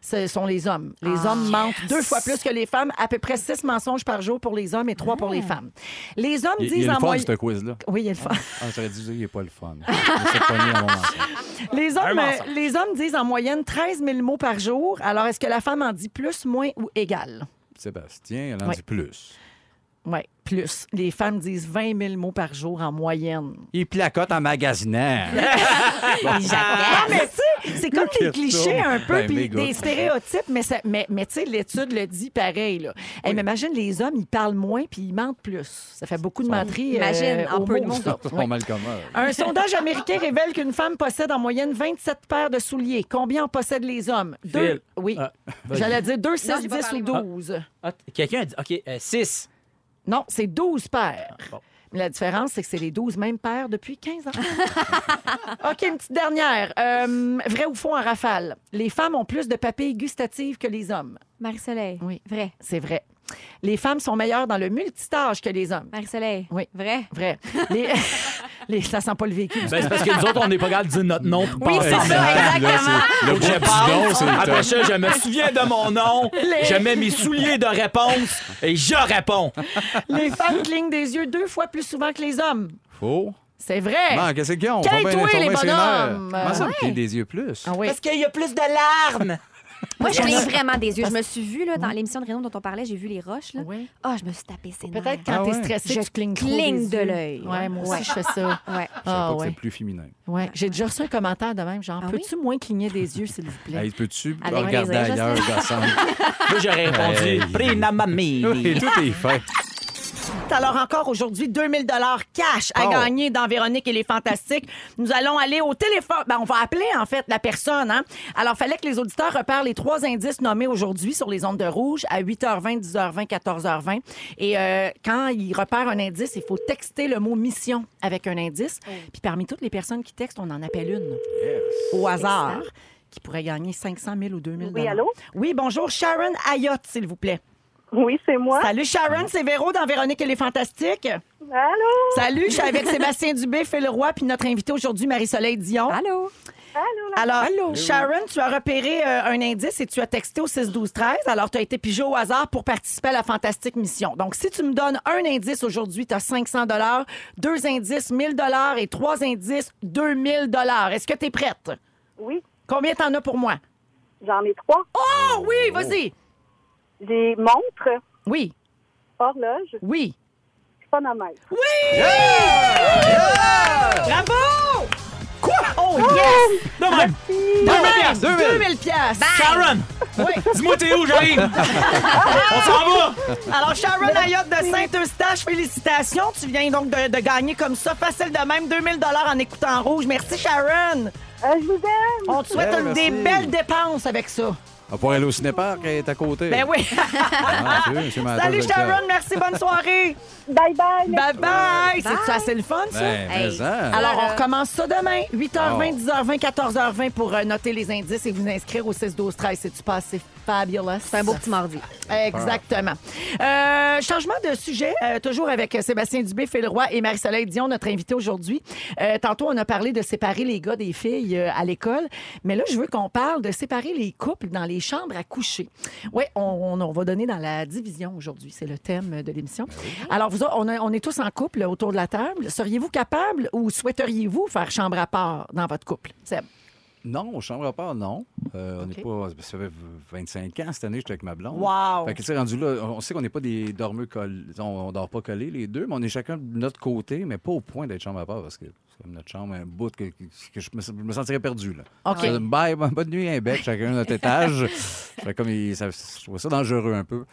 A: Ce sont les hommes. Les
D: Ah,
A: hommes mentent deux fois plus que les femmes, à peu près six mensonges par jour pour les hommes et trois pour les femmes. Les hommes
B: Il, il
A: disent
B: est le
A: en
B: fun,
A: moyenne.
B: ce quiz-là.
A: Oui, il est le fun.
B: Ah, j'aurais dû dire qu'il n'est pas le fun.
A: Les hommes, euh, les hommes disent en moyenne 13 000 mots par jour. Alors, est-ce que la femme en dit plus, moins ou égal?
B: Sébastien, elle en
A: Oui.
B: dit plus.
A: Oui, plus. Les femmes disent 20 000 mots par jour en moyenne.
B: Il placote en magasinant.
A: Ah, mais tu sais, c'est comme des clichés un peu,
B: Ben,
A: puis des stéréotypes, mais, ça- mais, mais tu sais, l'étude le dit pareil. Là. Hey, mais imagine, les hommes, ils parlent moins puis ils mentent plus. Ça fait beaucoup de menteries.
D: Imagine, en
A: au
D: peu de
A: mot,
D: mots.
A: ça.
B: C'est
A: Oui. Un sondage américain révèle qu'une femme possède en moyenne 27 paires de souliers. Combien en possèdent les hommes? Deux.
C: Phil.
A: Oui.
C: Ah.
A: J'allais dire 2, 6,
D: Non, j'ai pas
A: 10
D: parlé,
A: ou
D: moi.
A: 12.
C: Ah, Quelqu'un a dit, OK, 6.
A: Non, c'est 12 paires.
C: Bon.
A: La différence, c'est que c'est les 12 mêmes paires depuis 15 ans. OK, une petite dernière. Euh, vrai ou faux en rafale? Les femmes ont plus de papilles gustatives que les hommes.
D: Marie-Soleil.
A: Oui.
D: Vrai.
A: C'est vrai. Les femmes sont meilleures dans le multitâche que les hommes.
D: Marie-Soleil.
A: Oui.
D: Vrai.
A: Vrai. Les... les... Ça sent pas le véhicule.
C: Ben, c'est parce que nous autres, on n'est pas capable de dire notre nom. pour
D: Oui,
C: passer
D: c'est ça, exactement.
B: Le
C: je Après ça, je me souviens de mon nom.
A: Les-
C: Je mets mes souliers de réponse et je réponds.
A: Les femmes clignent des yeux deux fois plus souvent que les hommes.
B: Faux.
A: C'est vrai.
B: Bon, qu'est-ce qu'ils ont?
A: Quel les bonhommes?
B: Comment ça,
A: Ouais.
B: des yeux plus?
A: Ah oui.
C: qu'il y a plus de larmes.
D: Moi, je cligne vraiment des yeux. Je me suis vue là, dans l'émission de Réno dont on parlait, j'ai vu les roches. Là.
A: Oui.
D: Ah, je me suis tapé ses nerfs.
A: Peut-être quand
B: Ah
A: t'es
B: ouais?
A: stressé,
D: Je
A: tu clignes trop
D: cligne
A: des
D: de
A: yeux.
D: l'œil.
A: Ouais, moi aussi, je fais ça.
D: Ouais.
B: Je savais
A: Ah,
B: pas que
A: ouais.
B: c'est plus féminin.
A: Ouais. J'ai déjà reçu un commentaire de même, genre,
D: Ah oui?
A: peux-tu moins cligner des yeux, s'il vous plaît?
B: Hey, peux-tu regarder
D: les yeux,
B: ailleurs, gossante?
C: Moi, j'aurais répondu
B: Hey.
C: Prina mammi.
B: Oui, tout est fait.
A: Alors encore aujourd'hui, 2000 dollars cash à
B: Oh.
A: gagner dans Véronique et les Fantastiques. Nous allons aller au téléphone. Ben, on va appeler en fait la personne. Hein? Alors, fallait que les auditeurs repèrent les trois indices nommés aujourd'hui sur les ondes de rouge à 8h20, 10h20, 14h20. Et euh, quand ils repèrent un indice, il faut texter le mot mission avec un indice. Puis parmi toutes les personnes qui textent, on en appelle une au hasard qui pourrait gagner 500 000 ou 2000
E: Oui, allô?
A: Oui, bonjour. Sharon Ayotte, s'il vous plaît.
E: Oui, c'est moi.
A: Salut Sharon, c'est Véro dans Véronique et les Fantastiques.
E: Allô?
A: Salut, je suis avec Sébastien Dubé, Phil Roy, puis notre invité aujourd'hui, Marie-Soleil Dion.
D: Allô?
E: Allô?
A: Alors, Sharon, tu as repéré euh, un indice et tu as texté au 6-12-13. Alors, tu as été pigé au hasard pour participer à la fantastique mission. Donc, si tu me donnes un indice aujourd'hui, tu as 500 deux indices, 1000 et trois indices, 2000 Est-ce que tu es prête?
E: Oui,
A: Combien t'en as pour moi?
E: j'en ai trois.
A: Oh oui, vas-y!
E: J'ai montre,
A: Oui,
E: horloge,
A: oui.
E: phonomètre.
A: Bravo! Quoi? Oh, yes!
C: Non, même.
A: De même,
B: 2000.
A: 2000 piastres.
C: Sharon!
A: Oui.
C: Dis-moi t'es où, j'arrive! On s'en va!
A: Alors, Sharon Ayotte de Saint-Eustache, félicitations. Tu viens donc de, de gagner comme ça, facile de même, 2000 en écoutant rouge. Merci, Sharon.
E: Euh, je vous aime.
A: On te souhaite
B: Ouais,
A: des belles dépenses avec ça.
B: On pourrait aller au cinépark qui est à côté.
A: Ben oui.
B: Ah,
A: Salut, Sharon. Merci. Bonne soirée.
E: Bye bye.
A: Bye bye. C'est assez le fun, ça?
B: Ben, mais
D: Hey.
B: ça.
A: Alors, on recommence ça demain, 8h20,
B: Oh.
A: 10h20, 14h20 pour euh, noter les indices et vous inscrire au 6 12 13 C'est-tu pas assez fabulous?
D: C'est un beau petit mardi.
A: Exactement. Euh, changement de sujet, euh, toujours avec Sébastien Dubé, Phil Roy et Marie-Soleil Dion, notre invité aujourd'hui. Euh, tantôt, on a parlé de séparer les gars des filles euh, à l'école, mais là, je veux qu'on parle de séparer les couples dans les chambres à coucher. Oui, on, on- on va donner dans la division aujourd'hui. C'est le thème de l'émission. Alors, vous, autres, on, a- on est tous en couple autour de la table. Seriez-vous capable ou souhaiteriez-vous faire chambre à part dans votre couple? Seb?
B: Non, chambre à part, non. Euh, On n'est pas. Ça fait 25 ans cette année, j'étais avec ma blonde.
A: Wow!
B: Fait que, rendu là, on sait qu'on n'est pas des dormeurs collés. On, on dort pas collés, les deux, mais on est chacun de notre côté, mais pas au point d'être chambre à part parce que c'est comme notre chambre, un bout que, que je, me, je me sentirais perdu. Là.
A: OK.
B: Euh, Bye, bonne nuit, un bec, chacun de notre étage. Fait comme il- ça, je trouve ça dangereux un peu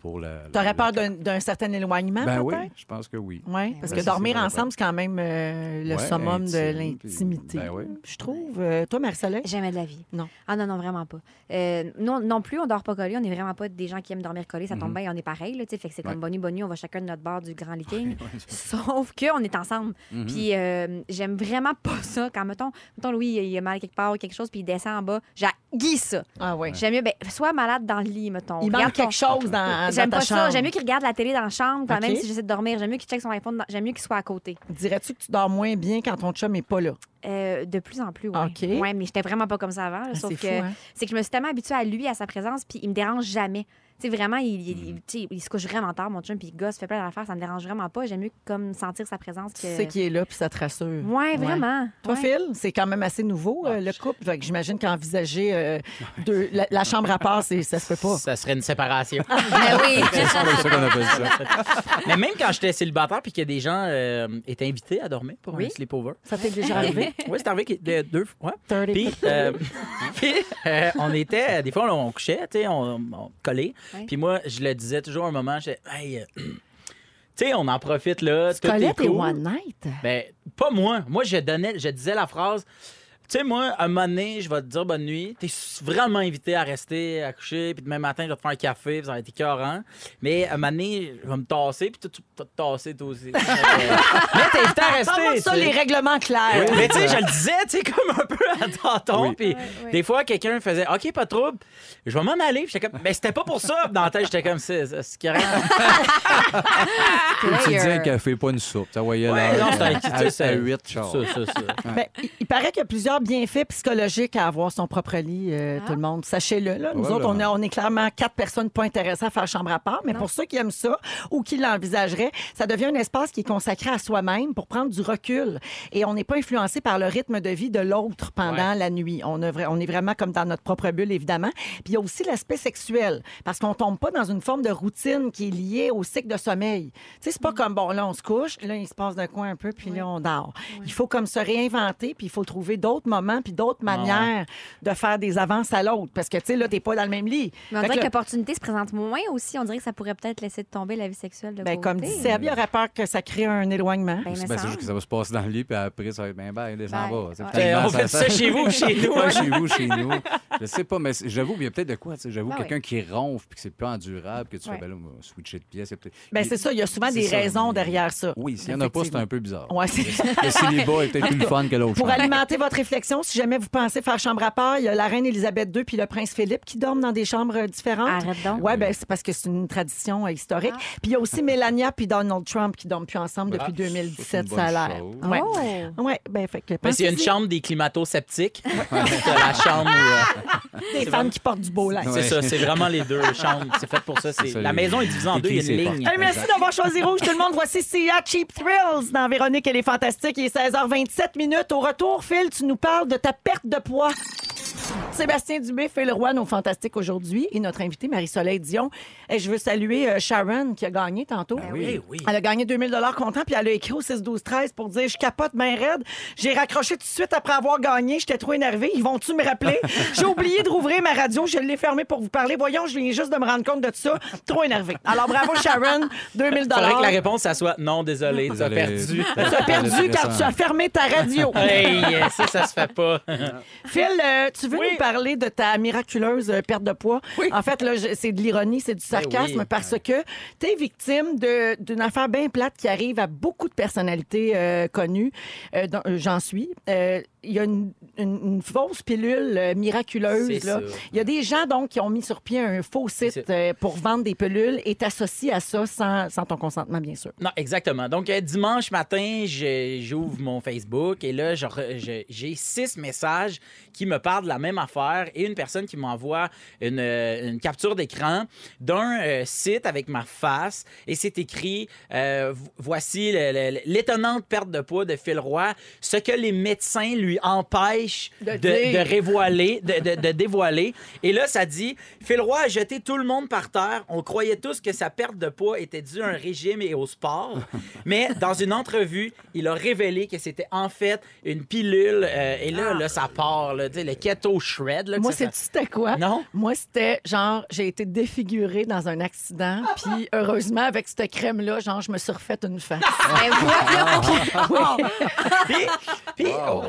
B: pour la.
A: T'aurais peur d'un certain éloignement,
B: Ben oui,
A: peut-être?
B: je pense que oui.
A: Oui, parce
B: Ben,
A: que
B: ça,
A: dormir ensemble, c'est quand même euh, le
B: Ouais,
A: summum de l'intimité.
B: ben oui.
A: Je trouve. Euh, toi, Marie-Soleil?
D: Jamais de la vie.
A: Non.
D: Ah non, non, vraiment pas. Euh, non, non plus, on dort pas collés. On n'est vraiment pas des gens qui aiment dormir collés. Ça tombe bien, on est pareil. Là, tu sais, fait que c'est
B: Mhm. Ouais.
D: comme bonne nuit, bonne nuit, on va chacun de notre bord du Grand Licking. Sauf qu'on est ensemble.
B: Mhm.
D: Puis euh, j'aime vraiment pas ça. Quand, mettons, mettons, Louis, il a mal quelque part ou quelque chose, puis il descend en bas. J'ai ça.
A: Ah oui.
D: J'aime mieux, ben, sois malade dans le lit, mettons.
A: Il manque quelque chose dans, dans
D: J'aime
A: ta
D: pas ça. J'aime mieux qu'il regarde la télé dans la chambre, quand
A: OK.
D: même si j'essaie de dormir. J'aime mieux qu'il check son iPhone. dans- J'aime mieux qu'il soit à côté.
A: Dirais-tu que tu dors moins bien quand ton chum n'est pas là?
D: Euh, de plus en plus, oui.
A: OK.
D: Ouais, mais j'étais vraiment pas comme ça avant. là,
A: Ah,
D: sauf
A: c'est
D: que
A: fou, hein?
D: c'est que je me suis tellement habituée à lui, à sa présence, puis il me dérange jamais. Tu sais, vraiment, il, il-
A: Mm.
D: il- se couche vraiment tard, mon chum, puis il gosse, fait plein d'affaires, ça me dérange vraiment pas. J'aime mieux comme sentir sa présence que.
A: Tu sais qui est là, puis ça te rassure.
D: Ouais, vraiment.
A: Toi,
D: Ouais.
A: Phil, c'est quand même assez nouveau, euh, le couple. Fait que j'imagine qu'envisager euh, deux- la, la chambre à part, ça se peut pas.
C: Ça serait une séparation.
D: Ben oui.
B: C'est ça qu'on appelle ça.
C: Mais même quand j'étais célibataire puis que des gens euh, étaient invités à dormir pour
D: Oui.
C: un sleepover.
A: Ça t'est déjà arrivé?
C: Oui, c'est arrivé de- deux fois.
A: 30
C: Puis, euh, euh, on était, des fois, on couchait, tu sais, on, on collait.
D: Ouais.
C: Puis moi, je le disais toujours à un moment, je hey, euh, tu sais, on en profite là.
A: Tu connais tes
C: cool.
A: one night?
C: Ben, pas moi. Moi, je donnais, je disais la phrase. Tu sais, moi, un moment donné, je vais te dire bonne nuit. T'es vraiment invité à rester, à coucher, puis demain matin, je vais te faire un café, puis ça va être écœurant. Mais un moment donné, je vais me tasser, puis toi, tu vas te tasser, toi aussi. Euh, mais t'es invité à rester.
A: Parle-moi de ça, les règlements clairs.
C: Mais tu sais, je le disais, tu sais, comme un peu à tâton.
B: Oui.
C: Puis des fois, quelqu'un faisait OK, pas de trouble, je vais m'en aller. J'étais comme, mais c'était pas pour ça. Puis Dans la tête, j'étais comme, c'est y a rien.
B: Tu dis un café, pas une soupe. Ça voyait
C: Ouais,
B: là.
C: non, c'est un-
B: à-
C: tu sais, c'est-
B: à 8 chars.
C: Ça, ça, ça.
A: Ben, il- il paraît qu'il y a plusieurs bienfaits psychologiques à avoir son propre lit, euh,
D: Ah.
A: tout le monde. Sachez-le. Là. Nous autres, on, est- on est clairement quatre personnes pas intéressées à faire chambre à part. Mais pour ceux qui aiment ça ou qui l'envisageraient, ça devient un espace qui est consacré à soi-même pour prendre du recul. Et on n'est pas influencé par le rythme de vie de l'autre pendant la nuit. On, a vra- on est vraiment comme dans notre propre bulle, évidemment. Puis il y a aussi l'aspect sexuel. Parce qu'on tombe pas dans une forme de routine qui est liée au cycle de sommeil. Tu sais, c'est pas comme, bon, là, on se couche, là, il se passe d'un coin un peu, puis là, on dort. Il faut comme se réinventer, puis il faut trouver d'autres moments, puis d'autres manières de faire des avances à l'autre. Parce que, tu sais, là, t'es pas dans le même lit.
D: Mais on
A: Fait que
D: dirait
A: là,
D: que l'opportunité se présente moins aussi. On dirait que ça pourrait peut-être laisser de tomber la vie sexuelle de
A: ben,
D: côté.
A: comme dit Seb, il aurait peur que ça crée un éloignement.
D: Ben, me
B: Ben, c'est
D: semble.
B: juste que ça va se passer dans le lit, puis après, ça va être bien, ben, descends
D: Ben,
B: bas.
D: Ouais.
C: on fait ça chez vous ou chez nous?
B: Ouais, chez vous, chez nous. Je sais pas, mais c'est- j'avoue, il y a peut-être de quoi. tu sais, J'avoue,
D: Ben
B: quelqu'un qui ronfle puis que c'est plus endurable, que tu
D: Ouais.
B: fais, ben là, on va switcher de pièce. il y a peut-être-
A: Ben,
B: il-
A: c'est ça, il y a souvent
B: c'est
A: des
B: ça,
A: raisons derrière ça.
B: Oui, s'il n'y en a pas, c'est un peu bizarre.
A: Ouais, c'est-
B: Le célibat est peut-être plus le fun que l'autre.
A: Pour alimenter votre si jamais vous pensez faire chambre à part, il y a la reine Élisabeth II puis le prince Philippe qui dorment dans des chambres euh, différentes.
D: Arrête donc.
A: Ouais, ben c'est parce que c'est une tradition euh, historique. Puis il y a aussi Melania puis Donald Trump qui dorment plus ensemble depuis
B: Ah,
A: 2017,
B: c'est une
A: ça a
B: bonne
A: l'air.
B: chose.
A: Ouais.
D: Oh!
A: Ouais, ben fait que
C: Mais s'il y a une
A: pensez-y.
C: chambre des climato-sceptiques, t'as la chambre où, euh,
A: des femmes qui portent du beau linge.
C: C'est ça, c'est vraiment les deux chambres. C'est fait pour ça. c'est- La maison est divisée en deux, il y a une ligne.
A: Hey, merci d'avoir choisi Rouge, tout le monde. Voici Sia Cheap Thrills dans Véronique, elle est fantastique. Il est 16h27 minutes. Au retour, Phil, tu nous parles de ta perte de poids. Sébastien Dubé fait le roi nos fantastiques aujourd'hui et notre invité Marie-Soleil Dion. Et je veux saluer euh, Sharon qui a gagné tantôt.
C: oui, oui.
A: Elle a gagné 2000 dollars comptant puis elle a écrit au 6 12 13 pour dire je capote bien raide. J'ai raccroché tout de suite après avoir gagné, j'étais trop énervée. Ils vont-tu me rappeler? J'ai oublié de rouvrir ma radio, je l'ai fermée pour vous parler. Voyons, je viens juste de me rendre compte de ça. Trop énervé. Alors bravo Sharon, 2000
C: Faudrait
A: dollars.
C: que la réponse, ça soit non, désolé, tu as perdu.
A: Tu as perdu car tu as fermé ta radio.
C: hey, ça, ça se fait pas.
A: Phil, euh, tu veux nous parler de ta miraculeuse euh, perte de poids? En fait, là, c'est de l'ironie, c'est du sarcasme
C: oui.
A: parce que tu es victime d'une affaire bien plate qui arrive à beaucoup de personnalités euh, connues. Euh, euh, J'en suis. Euh, Il y a une, une- une fausse pilule euh, miraculeuse. Il y a des gens donc qui ont mis sur pied un faux site euh, pour vendre des pilules et t'associes à ça sans, sans ton consentement, bien sûr.
C: Non, exactement. Donc, euh, dimanche matin, je- j'ouvre mon Facebook et là, j'ai six messages qui me parlent de la même affaire et une personne qui m'envoie une, euh, une capture d'écran d'un euh, site avec ma face et c'est écrit euh, vo- Voici l'étonnante perte de poids de Phil Roy, ce que les médecins lui empêchent
A: De
C: de,
A: dire.
C: de révoiler, de, de- de dévoiler. Et là, ça dit Phil Roy a jeté tout le monde par terre. On croyait tous que sa perte de poids était due à un régime et au sport. Mais dans une entrevue, il a révélé que c'était en fait une pilule. euh, et là, là, ça part, là, le keto shred. Là, que
A: Moi, c'était quoi?
C: Non?
A: Moi, c'était genre, j'ai été défigurée dans un accident, puis heureusement, avec cette crème-là, genre, je me suis refait une face.
D: Ben.
C: Puis, puis, au,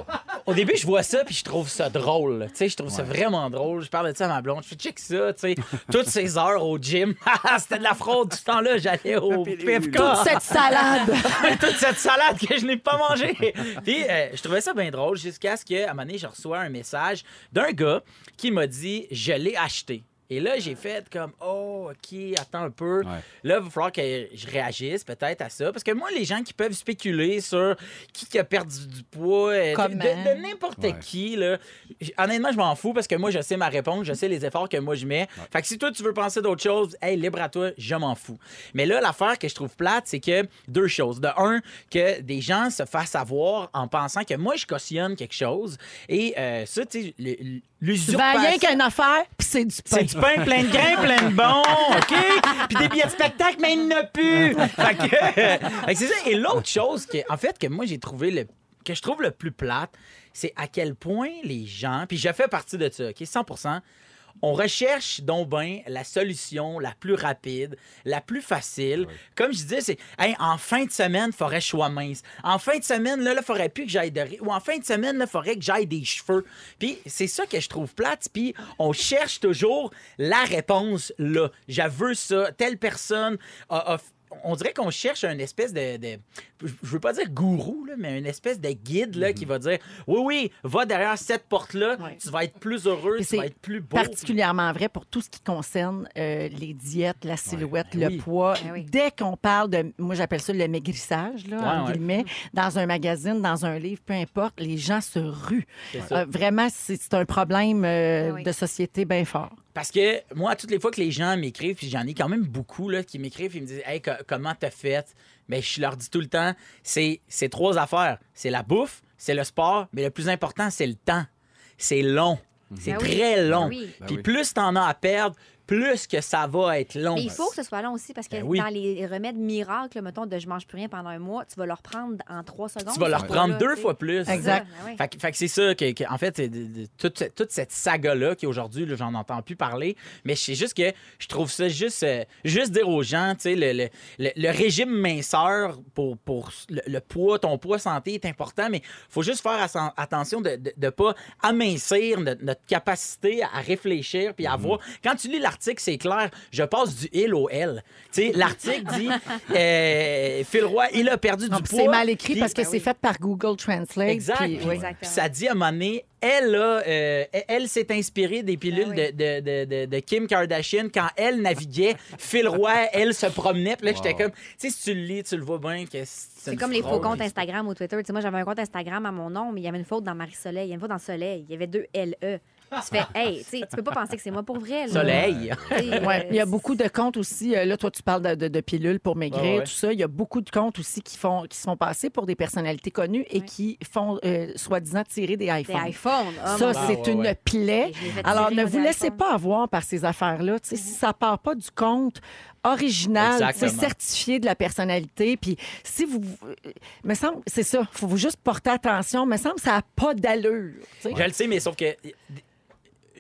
C: au début, je vois ça, puis je trouve ça drôle. Tu sais, je trouve ça vraiment drôle. Je parle de ça à ma blonde. Je fais check ça, tu sais. Toutes ces heures au gym. C'était de la fraude. Tout ce temps-là, j'allais au PFK.
A: Toute cette salade!
C: toute cette salade que je n'ai pas mangée. Puis euh, je trouvais ça bien drôle jusqu'à ce qu'à un moment donné, je reçois un message d'un gars qui m'a dit Je l'ai acheté. Et là, j'ai fait comme Oh, OK, attends un peu.
B: Ouais.
C: Là, il va falloir que je réagisse peut-être à ça. Parce que moi, les gens qui peuvent spéculer sur qui qui a perdu du poids, euh, de-
A: Comment?
C: de, de n'importe
B: Ouais.
C: qui, là, honnêtement, je m'en fous parce que moi, je sais ma réponse, je sais les efforts que moi je mets. Fait que si toi, tu veux penser d'autre chose, hey, libre à toi, je m'en fous. Mais là, l'affaire que je trouve plate, c'est que deux choses. De un, que des gens se fassent avoir en pensant que moi, je cautionne quelque chose. Et euh, ça, tu sais, l'usurpation.
A: rien qu'une affaire, puis c'est du pain.
C: C'est du pain plein de grains, plein de bons, OK? Puis des billets de spectacle, mais il n'y en a plus. Fait que, fait que c'est ça. Et l'autre chose, que, en fait, que moi, j'ai trouvé le que je trouve le plus plate, c'est à quel point les gens, puis je fais partie de ça, OK? 100 on recherche donc ben la solution la plus rapide, la plus facile. Comme je disais, c'est Hey, en fin de semaine, il faudrait que je sois mince. En fin de semaine, là, il faudrait plus que j'aille de Ou en fin de semaine, il faudrait que j'aille des cheveux. Puis c'est ça que je trouve plate. Puis on cherche toujours la réponse là. J'avoue ça. Telle personne a- a on dirait qu'on cherche un espèce de, de- je veux pas dire gourou là, mais une espèce de guide là, qui va dire oui oui va derrière cette porte là
A: Ouais.
C: tu vas être plus heureux tu vas
A: c'est
C: être plus beau
A: particulièrement vrai pour tout ce qui concerne euh, les diètes, la silhouette,
C: Ben
A: le
C: oui.
A: poids.
D: Ben oui.
A: Dès qu'on parle de, moi j'appelle ça le maigrissage, là,
C: Ouais,
A: en
C: ouais.
A: guillemets, dans un magazine, dans un livre, peu importe, les gens se ruent.
C: C'est ça.
A: Euh, vraiment, c'est un problème euh,
D: Ben oui.
A: de société bien fort.
C: Parce que moi, toutes les fois que les gens m'écrivent, puis j'en ai quand même beaucoup là, qui m'écrivent, ils me disent Hey, comment t'as fait Mais je leur dis tout le temps c'est c'est trois affaires. C'est la bouffe, c'est le sport, mais le plus important, c'est le temps. C'est long. C'est
D: Ben oui.
C: très long.
D: Ben oui.
B: Ben
C: Puis
B: oui.
C: plus t'en as à perdre, plus que ça va être long.
D: Mais il faut que ce soit long aussi parce que
C: Ben oui.
D: dans les remèdes miracles, mettons, de je mange plus rien pendant un mois, tu vas leur prendre en trois secondes.
C: Tu vas leur
D: ce
C: prendre
D: poids-là,
C: deux fois plus.
A: Exact.
D: ben.
C: Fait, que- fait que c'est ça que, que- en fait, c'est de- de- toute, cette- toute cette saga-là qui aujourd'hui, j'en entends plus parler, mais c'est juste que je trouve ça juste, euh, juste dire aux gens, tu sais, le, le- le- le régime minceur pour, pour le, le poids, ton poids santé est important, mais faut juste faire attention de ne pas amincir notre, notre capacité à réfléchir puis à voir. Quand tu lis l'article, c'est clair, je passe du il au L. L'article dit, euh, Phil Roy, il a perdu
A: Non,
C: du poids.
A: c'est mal écrit parce que
C: Ben
A: c'est
C: oui.
A: fait par Google Translate.
C: Exact.
A: oui.
C: Puis ça dit à un moment donné, elle, a, euh, elle s'est inspirée des pilules
D: Ben oui.
C: de, de- de- Kim Kardashian quand elle naviguait. Phil Roy, elle se promenait. Puis là, j'étais comme, tu sais, si tu le lis, tu le vois bien que c'est
D: comme les faux comptes Instagram ou Twitter. Tu sais, moi, j'avais un compte Instagram à mon nom, mais il y avait une faute dans Marie-Soleil. Il y avait une faute dans Soleil. Il y avait deux LE. Tu fais, hey, tu sais, tu peux pas penser que c'est moi pour vrai. là.
C: Soleil.
A: Ouais,
D: euh,
A: il y a beaucoup de comptes aussi. euh, Là, toi, tu parles de, de- de pilules pour maigrir,
C: Ouais, ouais.
A: tout ça. Il y a beaucoup de comptes aussi qui, font, qui se font passer pour des personnalités connues et
D: Ouais.
A: qui font, euh, soi-disant, tirer des
D: Des
A: iPhones.
D: Oh
A: Ça, c'est
C: ouais,
A: une
C: ouais.
A: plaie. Alors, ne vous laissez
D: iPhones.
A: pas avoir par ces affaires-là. Tu sais, Si ça part pas du compte original,
C: Exactement.
A: certifié de la personnalité, puis si vous... me semble, c'est ça, faut vous juste porter attention. me semble ça n'a pas d'allure.
C: Je le sais, mais sauf que.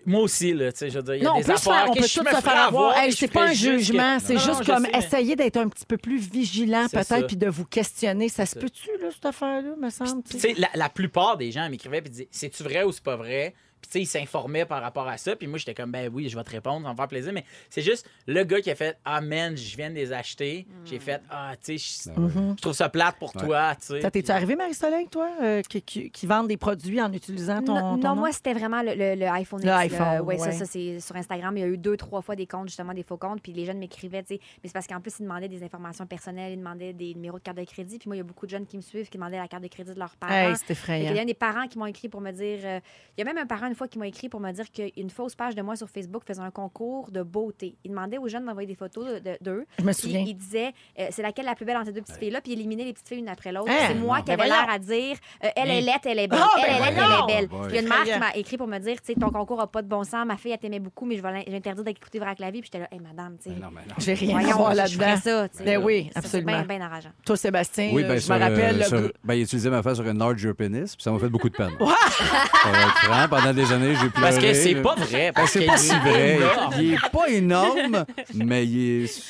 C: Moi aussi, là, tu sais, je veux dire, il y a
A: Non, on
C: des
A: peut, se
C: affaires
A: faire, on
C: que
A: peut tout se faire avoir. Hey, c'est pas un
C: que-
A: jugement, c'est juste
C: non,
A: comme
C: sais,
A: essayer d'être un petit peu plus vigilant, peut-être, puis de vous questionner. Ça se peut-tu, là, cette affaire-là, me semble?
C: Tu sais, la, la plupart des gens m'écrivaient et disaient c'est-tu vrai ou c'est pas vrai? Puis, tu sais, ils s'informaient par rapport à ça. Puis, moi, j'étais comme, ben oui, je vais te répondre, ça va me faire plaisir. Mais c'est juste le gars qui a fait, ah, man, je viens de les acheter. J'ai fait, ah, tu sais, je je trouve ça plate pour toi, tu sais.
A: Mhm. Ça t'es-tu arrivé, Marie-Soleil, toi, euh, qui, qui, qui vendent des produits en utilisant ton,
D: non,
A: ton
D: non,
A: nom?
D: moi, c'était vraiment le, le- le iPhone
A: Le
D: X,
A: iPhone,
D: là.
A: Ouais,
D: ça, ça c'est sur Instagram. Il y a eu deux, trois fois des comptes, justement, des faux comptes. Puis les jeunes m'écrivaient, tu sais. Mais c'est parce qu'en plus, ils demandaient des informations personnelles, ils demandaient des numéros de carte de crédit. Puis moi, il y a beaucoup de jeunes qui me suivent qui demandaient la carte de crédit de leurs parents.
A: Hey, c'est effrayant.
D: y a des parents qui m'ont écrit pour me dire. euh, il y a même un parent une fois qui m'a écrit pour me dire qu'une fausse page de moi sur Facebook faisait un concours de beauté. Il demandait aux jeunes d'envoyer des photos de- de- d'eux.
A: Je me souviens.
D: il disait euh, c'est laquelle la plus belle entre ces deux petites filles-là, puis il éliminait les petites filles une après l'autre.
A: Hein?
D: c'est moi
A: Non.
D: qui avais
A: Ben
D: l'air
A: voyons.
D: à dire euh, elle est laide, elle est belle.
A: Ah,
D: elle
A: ben voyons.
D: elle est belle.
B: Oh.
D: Puis il y a une mère qui m'a écrit pour me dire tu sais, ton concours a pas de bon sens, ma fille, elle t'aimait beaucoup, mais je vais l'in- je vais interdire d'écouter la vie. Puis j'étais là, hey, madame, tu sais.
B: Ben non, ben non.
A: J'ai rien à
D: Voyons,
A: voir
D: je- je
A: là-dedans. Ben oui,
D: Ça, c'est
A: absolument.
D: bien, bien arrangeant.
A: Toi, Sébastien,
B: Oui, ben,
A: je me rappelle. le
B: ben, il utilisait ma face sur un Enlarge Your Penis, puis ça m'a fait beaucoup de peine. Pendant des années, j'ai pleuré.
C: Parce que c'est pas vrai.
B: Ben,
C: Parce
B: c'est
C: qu'il
B: pas si vrai. Il est pas énorme, mais il est.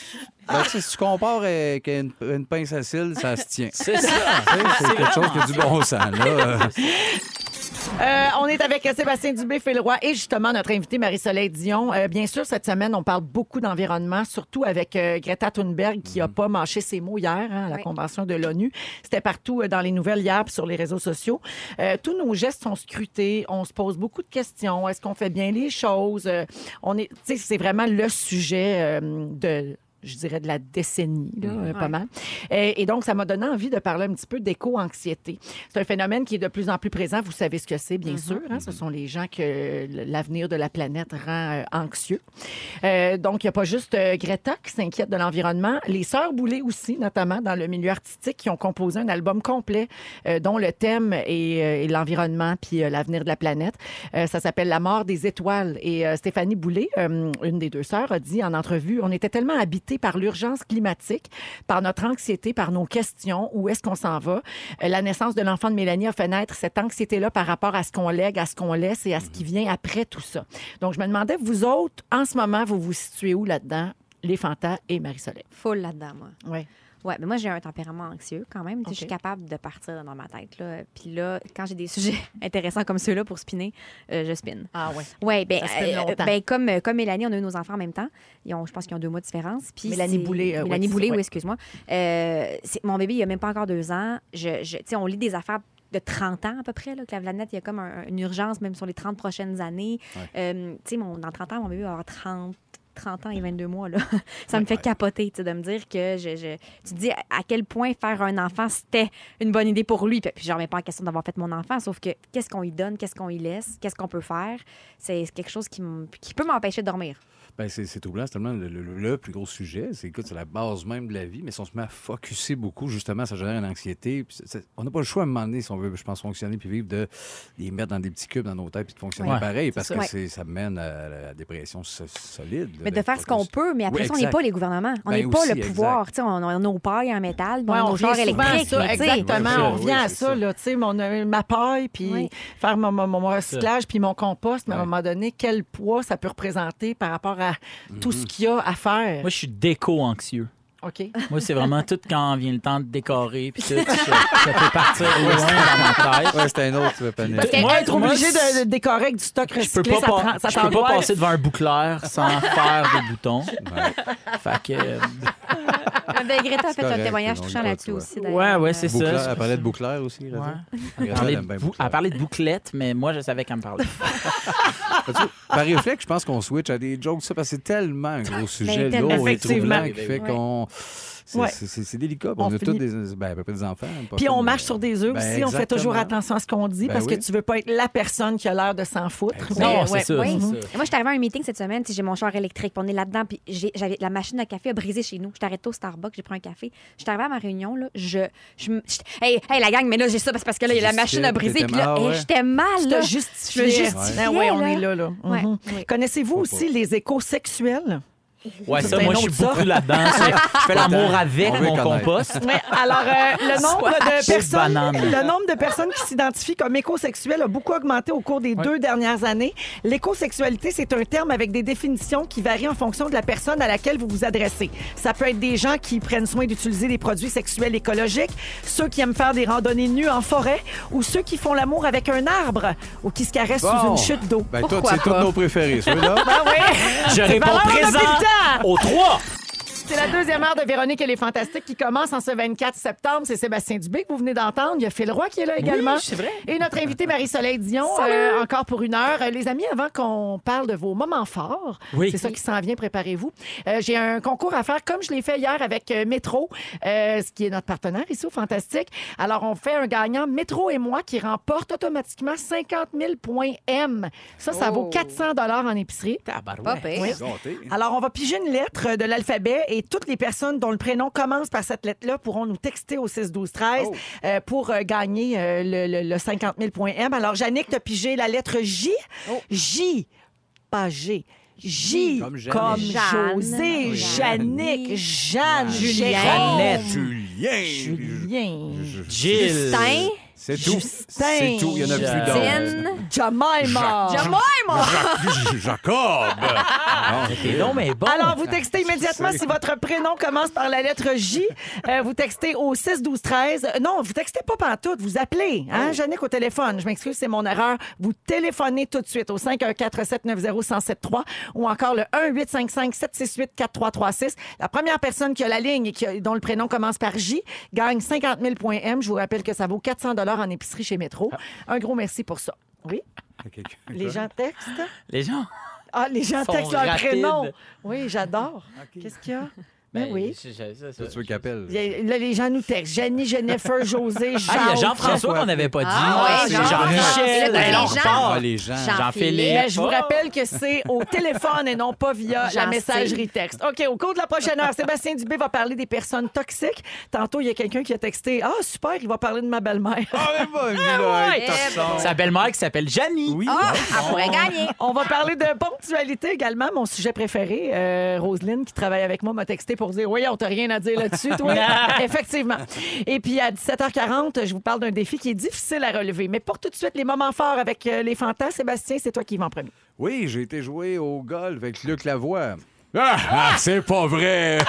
B: Ben, si tu compares avec une, une pince à cils, ça se tient.
C: C'est ça.
B: C'est quelque chose qui a du bon sens. Là. Euh,
A: Euh, on est avec Sébastien Dubé, Phil-Roy et justement notre invité Marie-Soleil Dion. Euh, bien sûr, cette semaine, on parle beaucoup d'environnement, surtout avec euh, Greta Thunberg qui n'a pas mâché ses mots hier hein, à la
D: Oui.
A: convention de l'ONU. C'était partout euh, dans les nouvelles hier sur les réseaux sociaux. Euh, tous nos gestes sont scrutés. On se pose beaucoup de questions. Est-ce qu'on fait bien les choses? Euh, on est, c'est vraiment le sujet euh, de je dirais de la décennie, là, euh, pas
D: Ouais.
A: mal. Et, et donc, ça m'a donné envie de parler un petit peu d'éco-anxiété. C'est un phénomène qui est de plus en plus présent. Vous savez ce que c'est, bien sûr. hein. Ce sont les gens que l'avenir de la planète rend euh, anxieux. Euh, donc, il n'y a pas juste euh, Greta qui s'inquiète de l'environnement. Les Sœurs Boulay aussi, notamment dans le milieu artistique, qui ont composé un album complet dont le thème est, est l'environnement puis l'avenir de la planète. Ça s'appelle La mort des étoiles. Et Stéphanie Boulay, une des deux sœurs, a dit en entrevue, on était tellement habités par l'urgence climatique, par notre anxiété, par nos questions, où est-ce qu'on s'en va? Euh, la naissance de l'enfant de Mélanie a fait naître cette anxiété-là par rapport à ce qu'on lègue, à ce qu'on laisse et à ce qui vient après tout ça. Donc, je me demandais, vous autres, en ce moment, vous vous situez où là-dedans? Les Fantas et Marie-Soleil.
D: Full là-dedans, moi.
A: Oui.
D: Ouais, mais moi, j'ai un tempérament anxieux quand même. Je suis capable de partir dans ma tête. Là. Puis là, quand j'ai des sujets intéressants comme ceux-là pour spinner, euh, je spinne.
A: Ah oui.
D: Oui, ben, euh, ben, comme, euh, comme Mélanie, on a eu nos enfants en même temps. Ils ont, je pense qu'ils ont deux mois de différence. Puis
A: Mélanie Boulay, euh,
D: Mélanie
A: ouais,
D: Boulay, oui,
A: ouais.
D: excuse-moi. Euh, mon bébé, il a même pas encore deux ans. Je, je- tu sais, on lit des affaires de 30 ans à peu près, là, que la planète, il y a comme un- une urgence, même sur les 30 prochaines années. Euh, tu sais, mon- dans 30 ans, mon bébé va avoir 30, 30 ans et 22 mois. Là. Ça me fait capoter tu sais, de me dire que je, je- tu te dis à quel point faire un enfant, c'était une bonne idée pour lui. Puis, je remets pas en question d'avoir fait mon enfant, sauf que qu'est-ce qu'on lui donne, qu'est-ce qu'on lui laisse, qu'est-ce qu'on peut faire, c'est quelque chose qui, qui peut m'empêcher de dormir.
B: Ben, c'est c'est troublant, c'est tellement le, le- le plus gros sujet. C'est écoute, c'est la base même de la vie, mais si on se met à focusser beaucoup, justement, ça génère une anxiété. Puis on n'a pas le choix à un moment donné, si on veut, je pense, fonctionner puis vivre, de les mettre dans des petits cubes dans nos têtes puis de fonctionner
C: Ouais,
B: pareil, parce
A: ça.
B: que
D: Ouais.
B: ça mène à la dépression so- solide.
D: Mais de faire ce qu'on peut, mais après
B: Oui,
D: ça, on n'est pas les gouvernements. On
B: Ben
D: n'est pas
B: aussi,
D: le pouvoir. Tu sais, On a nos pailles en métal, puis
A: Ouais,
D: on a
A: on
D: nos
A: à
D: électriques.
A: ça, exactement. On revient à ça,
B: ça.
A: là, tu sais, mon, euh, ma paille, puis faire mon, mon- mon recyclage, puis mon compost, mais à un moment donné, quel poids ça peut représenter par rapport à tout
B: Mhm.
A: ce qu'il y a à faire.
C: Moi, je suis déco-anxieux.
A: OK.
C: Moi, c'est vraiment tout quand vient le temps de décorer, puis tout, ça, ça peut partir loin dans ma tête.
B: Ouais, c'était un autre, tu veux pas
A: Parce
C: que- Moi, moi,
A: obligé
C: c'est-
A: de, de décorer avec du stock
C: Je peux
A: recyclé,
C: pas,
A: ça,
C: pas-
A: prend- ça
C: je peux pas passer devant un bouclair sans faire des boutons. Fait que, euh,
D: Ben, Greta a fait un témoignage touchant là-dessus aussi.
C: Ouais, ouais, c'est ça.
B: Elle parlait de bouclair aussi.
C: Ouais.
B: Greta,
C: Elle parlait, de
B: bien
C: bou-
B: bouclair.
C: elle parlait de bouclette, mais moi, je savais qu'elle me parlait.
B: Par réflexe, je pense qu'on switch à des jokes, ça, parce que c'est tellement un gros sujet
D: tellement.
B: lourd et
A: Effectivement.
B: troublant qui fait
D: Ouais.
B: qu'on. C'est
A: Ouais.
B: délicat.
A: On
B: On, a tous des, ben, à peu près des enfants.
A: Puis on marche sur des œufs
B: Ben,
A: aussi. On fait toujours attention à ce qu'on dit
B: Ben
A: parce
B: oui.
A: que tu veux pas être la personne qui a l'air de s'en foutre.
B: Exact.
C: Non, c'est
A: ouais.
C: ça.
D: Oui. Moi, je suis arrivée à un meeting cette semaine, si j'ai mon char électrique, puis on est là-dedans, puis j'ai- j'avais la machine à café a brisé chez nous. Je arrêté au Starbucks, j'ai pris un café. Je suis arrivée à ma réunion, là, je. je, hey, hey, la gang, mais là, j'ai ça parce que là, la machine a brisé, puis là, j'étais mal,
A: Je
D: me justifiais,
A: ouais, on est là. Mhm. Connaissez-vous aussi les éco-sexuels?
C: Ouais, ça, moi, je suis beaucoup là-dedans. Je fais l'amour avec mon compost.
A: Ouais, alors, euh, le, nombre de personnes, le nombre de personnes qui s'identifient comme écosexuels a beaucoup augmenté au cours des deux dernières années. L'écosexualité, c'est un terme avec des définitions qui varient en fonction de la personne à laquelle vous vous adressez. Ça peut être des gens qui prennent soin d'utiliser des produits sexuels écologiques, ceux qui aiment faire des randonnées nues en forêt ou ceux qui font l'amour avec un arbre ou qui se caressent sous une chute d'eau.
B: Ben, c'est tous nos préférés, ceux-là.
A: Ah oui!
C: Je réponds
A: valable depuis
C: présent au 3
A: c'est la deuxième heure de Véronique et les Fantastiques qui commence en ce 24 septembre. C'est Sébastien Dubé que vous venez d'entendre. Il y a Phil Roy qui est là également.
C: c'est vrai.
A: Et notre invité Marie-Soleil Dion, euh, encore pour une heure. Euh, Les amis, avant qu'on parle de vos moments forts,
C: Oui.
A: c'est ça qui s'en vient, préparez-vous. Euh, J'ai un concours à faire comme je l'ai fait hier avec euh, Métro, euh, ce qui est notre partenaire ici au Fantastique. Alors, on fait un gagnant, Métro et moi, qui remporte automatiquement 50 000 points M. Ça, ça vaut
D: Oh.
A: 400 en épicerie.
C: Tabarouette.
A: Oui. Alors, on va piger une lettre de l'alphabet et toutes les personnes dont le prénom commence par cette lettre-là pourront nous texter au 6 12 13
B: Oh.
A: euh, pour euh, gagner euh, le, le- le 50 000 points M. Alors, Jannick, t'as pigé la lettre J. J, pas G. J
B: Comme Jeanne.
A: comme
D: Jeanne.
A: José. Jannick, Jeanne,
C: Julien.
A: Jérôme,
C: Jeannette.
B: Julien.
A: Julien,
C: Jill.
D: Justin.
B: C'est tout. C'est tout. Il y en a plus d'autres.
A: Jemima.
B: Jacques- Jacob. Non,
C: T'es donc, mais bon.
A: Alors, vous textez immédiatement si votre prénom commence par la lettre J. Euh, vous textez au 6 12 13. Euh, Non, vous textez pas pantoute, vous appelez. Hein,
B: Oh.
A: Jannick au téléphone. Je m'excuse, c'est mon erreur. Vous téléphonez tout de suite au 514 790 1073 ou encore le 1 855 768 4336. La première personne qui a la ligne et qui a- dont le prénom commence par J gagne 50 000 points M. Je vous rappelle que ça vaut 400 en épicerie chez Métro. Un gros merci pour ça. Oui, les gens textent?
C: Les gens.
A: Ah, les gens textent leur
C: rapides.
A: prénom. Oui, j'adore. Qu'est-ce qu'il y a? Ben oui.
C: je- je- ça.
B: Tu veux
A: a- Là, les gens nous textent. Jenny, Jennifer, José, Jean.
C: Ah, il y a Jean-François qu'on n'avait pas dit.
D: Ah, ouais.
C: Jean-Michel. Ben,
D: les gens.
B: Ah, les gens.
D: Jean-
C: Jean-Philippe.
A: Mais je vous
C: Oh.
A: rappelle que c'est au téléphone et non pas via la messagerie texte. OK, au cours de la prochaine heure, Sébastien Dubé va parler des personnes toxiques. Tantôt, il y a quelqu'un qui a texté Ah, super, il va parler de ma belle-mère.
B: Ah, mais bon, toxon.
C: Sa belle-mère qui s'appelle Janie.
B: Oui.
D: Ah, elle pourrait gagner.
A: On va parler de ponctualité également. Mon sujet préféré, euh, Roselyne, qui travaille avec moi, m'a texté pour dire Oui, on t'a rien à dire là-dessus, toi. Effectivement. Et puis à 17h40, je vous parle d'un défi qui est difficile à relever. Mais pour tout de suite, les moments forts avec euh, les fantasmes, Sébastien, c'est toi qui vas en premier.
B: Oui, j'ai été jouer au golf avec Luc Lavoie. Ah, ah, c'est pas vrai!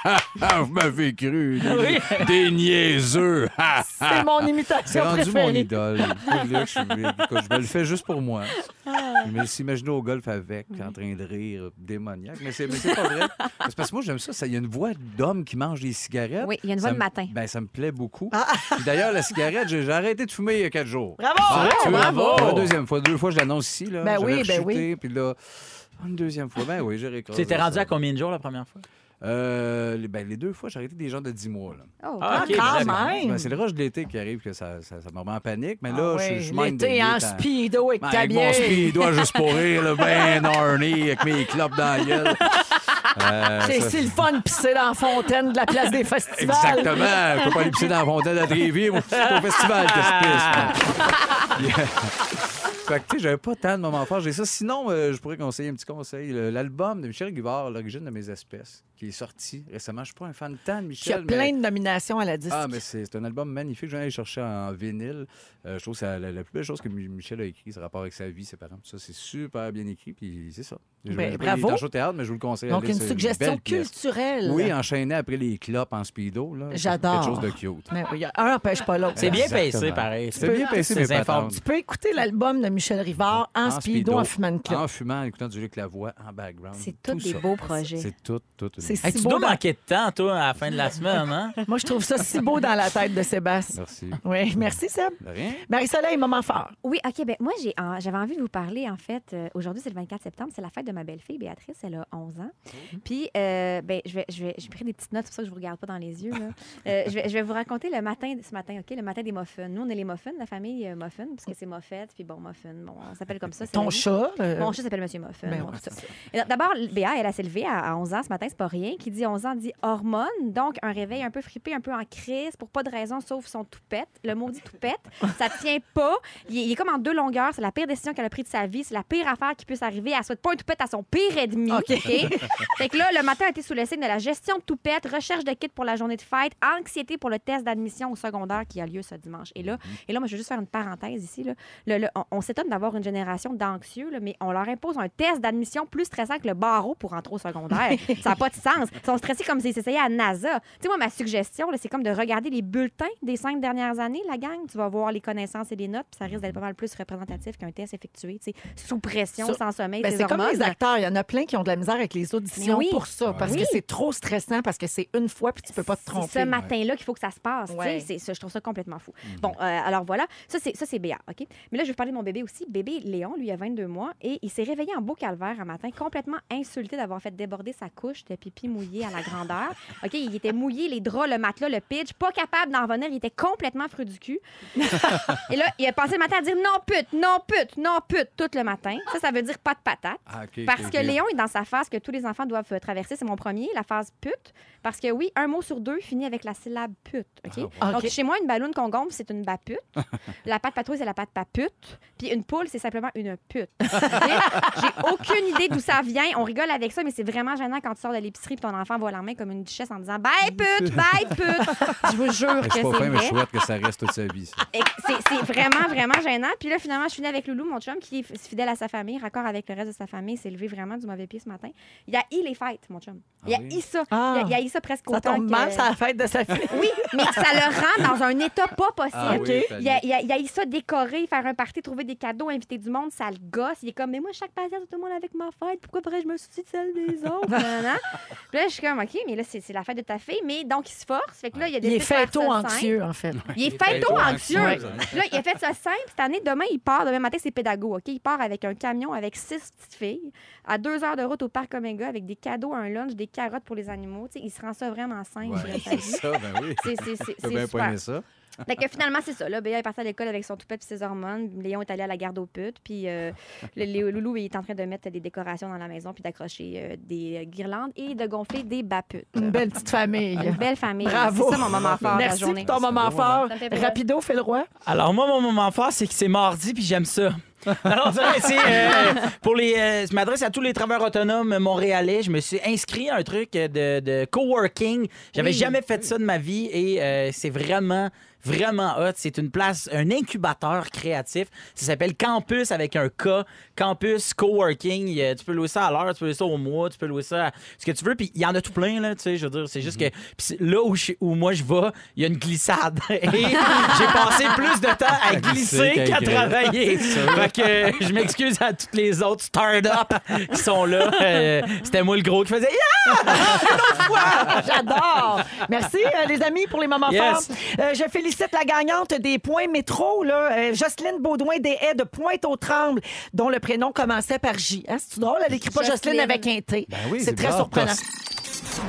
B: Vous m'avez cru! Des, des niaiseux! Ah,
A: C'est
B: ah.
A: mon imitation
B: rendu mon idole. Je, me le fais juste pour moi. Je me suis imaginé au golf avec, en train de rire, démoniaque. Mais c'est, pas vrai. C'est parce que moi, j'aime ça. Il y a une voix d'homme qui mange des cigarettes.
D: Oui, il y a une voix
B: Ça
D: de matin.
B: Ben, ça me plaît beaucoup. Puis d'ailleurs, la cigarette, j'ai, arrêté de fumer il y a quatre jours.
A: Bravo!
B: Ah,
C: bravo!
B: La deuxième fois. Deux fois, je l'annonce ici. Là.
A: Ben oui, ben oui.
B: Puis là, une deuxième fois. Ben oui, j'ai récolté.
C: Tu t'es rendu à combien de jours la première fois?
B: Euh, les, ben, les deux fois, j'ai arrêté des gens de 10 mois. Là.
D: Oh,
C: Ah, ok,
A: quand même!
B: Ben, c'est le rush de l'été qui arrive que ça, ça, ça me remet en panique. Mais
A: Ah
B: là,
A: ouais,
B: je, je mène
A: L'été
B: des
A: en speedo avec
B: Ben,
A: ta
B: avec mon
A: bière.
B: speedo juste pour rire, là, ben orné, avec mes clopes dans la gueule. Euh,
A: C'est
B: ça-
A: c'est le fun de pisser dans la fontaine de la place des festivals.
B: Exactement. Je peux pas aller pisser dans la fontaine Trévis. Moi, c'est au festival que je pisse. moi. Fait que, tu sais, j'avais pas tant de moments forts. J'ai ça. Sinon, euh, je pourrais conseiller un petit conseil. Le- L'album de Michel Guivard, L'origine de mes espèces, qui est sorti récemment. Je suis pas un fan de tant de
A: Qui a
B: Michel.
A: plein
B: mais...
A: de nominations à la disque.
B: Ah, mais c'est c'est un album magnifique. Je viens aller chercher en vinyle. Euh, je trouve que c'est la, la plus belle chose que Mi- Michel a écrit, c'est rapport avec sa vie, ses parents. Ça, c'est super bien écrit. Puis c'est ça. Je-
A: Ben,
B: je-
A: bravo.
B: Il est en show théâtre, mais je vous le conseille.
A: Donc,
B: allez,
A: une
B: c'est
A: suggestion
B: belle pièce.
A: culturelle.
B: Oui, enchaîné après les clopes en speedo. là.
A: J'adore.
B: Quelque chose de cute.
A: Mais oui, un n'empêche pas l'autre.
C: C'est bien
B: Exactement.
C: paissé, pareil.
B: C'est bien
C: Ces
B: mes patentes.
A: Tu peux écouter l'album de Michel Rivard en, speedo, en fumant une clope.
B: En fumant, en écoutant du Luc Lavoie en background.
D: C'est
B: Tout
D: tous des
B: ça.
D: beaux projets.
B: C'est tout, tout. une-
A: C'est
C: Hey,
A: si
C: tu
A: beau
C: dois
A: dans-
C: manquer de temps, toi, à la fin de la semaine, hein?
A: Moi, je trouve ça si beau dans la tête de Sébastien.
B: Merci.
A: Oui, merci, Seb.
B: De rien.
A: Marie-Soleil, moment fort.
D: Oui, OK. Ben, moi, j'ai, en- j'avais envie de vous parler, en fait. euh, aujourd'hui, c'est le 24 septembre. C'est la fête de ma belle-fille, Béatrice. Elle a 11 ans. Puis, euh, ben, je vais, je vais, j'ai pris des petites notes, c'est pour ça que je vous regarde pas dans les yeux. là. Euh, je, vais, je vais vous raconter le matin, ce matin, OK? Le matin des muffins. Nous, on est les muffins, la famille euh, muffin, parce que c'est Moffett, puis bon, muffin. Bon, on s'appelle comme ça.
A: Ton chat. euh,
D: Mon chat s'appelle Monsieur Muffin.
A: Ben ouais,
D: D'abord, Béa, elle, a s'est levée à, à 11 ans ce matin, c'est pas rien. Qui dit 11 ans dit hormones, donc un réveil un peu fripé, un peu en crise, pour pas de raison sauf son toupette. Le maudit toupette, ça tient pas. Il est, il est comme en deux longueurs. C'est la pire décision qu'elle a prise de sa vie. C'est la pire affaire qui puisse arriver. Elle souhaite pas un toupette à son pire ennemi.
A: OK.
D: OK? fait que là, le matin a été sous le signe de la gestion de toupette, recherche de kit pour la journée de fête, anxiété pour le test d'admission au secondaire qui a lieu ce dimanche. Et là, et là moi, je veux juste faire une parenthèse ici. Là. Le- le- on on s'étonne d'avoir une génération d'anxieux, là, mais on leur impose un test d'admission plus stressant que le barreau pour rentrer au secondaire. ça n'a pas de sens. Ils sont stressés comme s'ils essayaient à NASA. Tu sais, moi, ma suggestion, là, c'est comme de regarder les bulletins des cinq dernières années, la gang. Tu vas voir les connaissances et les notes, puis ça risque d'être pas mal plus représentatif qu'un test effectué, tu sais, sous pression, sans sommeil,
A: Ben, c'est comme les acteurs. Il y en a plein qui ont de la misère avec les auditions
D: oui.
A: pour ça, parce
D: Oui.
A: que c'est trop stressant, parce que c'est une fois puis tu peux pas te
D: C'est
A: tromper.
D: ce matin-là qu'il faut que ça se passe.
A: Ouais.
D: C'est je trouve ça complètement fou. Bon, euh, alors voilà, ça c'est ça c'est Béa, OK? Mais là, je vais vous parler de mon bébé aussi. Bébé Léon, lui, il a 22 mois et il s'est réveillé en beau calvaire un matin, complètement insulté d'avoir fait déborder sa couche de pipi mouillé à la grandeur. OK? Il était mouillé, les draps, le matelas, le pitch, pas capable d'en revenir. Il était complètement fru du cul. et là, il a passé le matin à dire non pute, non pute, non pute tout le matin. Ça, ça veut dire pas de patate.
B: Ah,
D: Parce que. Léon est dans sa phase que tous les enfants doivent euh, traverser. C'est mon premier, la phase pute. Parce que oui, un mot sur deux finit avec la syllabe pute. OK?
A: Ah.
D: Donc, chez moi, une balloune qu'on gonfle, c'est une bapute. la pâte patrouille, c'est la pâte papute. Puis une poule, c'est simplement une pute. J'ai aucune idée d'où ça vient. On rigole avec ça, mais c'est vraiment gênant quand tu sors de l'épicerie et ton enfant voit la main comme une duchesse en disant Bye pute, bye pute. Je vous jure
B: Je
D: que
B: suis pas
D: c'est
B: fin, mais je
D: vrai.
B: souhaite que ça reste toute sa vie.
D: C'est c'est vraiment, vraiment gênant. Puis là, finalement, je finis avec Loulou, mon chum, qui est fidèle à sa famille, raccord avec le reste de sa famille, s'est levé vraiment du mauvais pied ce matin. Il a eu les fêtes, mon chum. Il a
B: Ah
D: eu ça.
A: Ah.
D: Il, a, eu ça presque
A: Ça
D: autant
A: tombe
D: que...
A: mal, ça la fête de sa fille.
D: Oui, mais ça le rend dans un état pas possible.
B: Ah oui,
D: Il a, il, a, il a eu ça décorer, faire un party, trouver des cadeaux, inviter du monde, ça le gosse. Il est comme, mais moi, chaque patience, tout le monde avec ma fête. Pourquoi pourrais-je me soucier de celle des autres? Puis là, je suis comme, OK, mais là, c'est la fête de ta fille. Mais donc, il se force. Fait que là, il a
A: Il est fêto-anxieux, en fait.
D: Il est fêto-anxieux.
B: fêto-anxieux.
D: Là, il a fait ça simple. Cette année, demain, il part. Demain matin, c'est pédago. OK? Il part avec un camion avec six petites filles à deux heures de route au parc Omega avec des cadeaux, un lunch, des carottes pour les animaux. Tu sais, il se rend ça vraiment simple.
B: Ouais, c'est ça, ben oui.
D: C'est
B: bien
D: super.
B: ça.
D: Fait que finalement, c'est ça. Là, Béa est parti à l'école avec son toupette et ses hormones. Léon est allé à la garde aux putes. Puis euh, le, le loulou il est en train de mettre des décorations dans la maison puis d'accrocher euh, des euh, guirlandes et de gonfler des baputes.
A: Une belle petite famille.
D: Une belle famille.
A: Bravo.
D: C'est ça mon moment fort de la
A: Merci
D: journée.
A: pour ton moment fort. Rapido, fais le roi.
C: Alors, moi, mon moment fort, c'est que c'est mardi, puis j'aime ça. Alors, c'est- c'est euh, pour les. euh, je m'adresse à tous les travailleurs autonomes montréalais. Je me suis inscrit à un truc de, de coworking. J'avais
D: Oui.
C: jamais fait ça de ma vie et euh, c'est vraiment. Vraiment hot. C'est une place, un incubateur créatif. Ça s'appelle Campus avec un K. Campus Coworking. A- Tu peux louer ça à l'heure, tu peux louer ça au mois, tu peux louer ça à ce que tu veux. Puis il y en a tout plein, là. Tu sais, je veux dire, c'est juste que. C'est- là où, je- où moi je vais, il y a une glissade. Et j'ai passé plus de temps à glisser qu'à travailler. fait que euh, je m'excuse à toutes les autres start-up qui sont là. Euh, C'était moi le gros qui faisait Yeah!
A: J'adore. Merci, euh, les amis, pour les moments
C: Yes.
A: forts. Euh, je félicite la gagnante des points métro, là, euh, Jocelyne Baudouin des Haies de Pointe-aux-Trembles, dont le prénom commençait par J. Hein, C'est drôle, elle n'écrit pas Jocelyne
D: Jocelyne.
A: avec un T.
B: Ben oui,
A: c'est
B: c'est
A: très surprenant.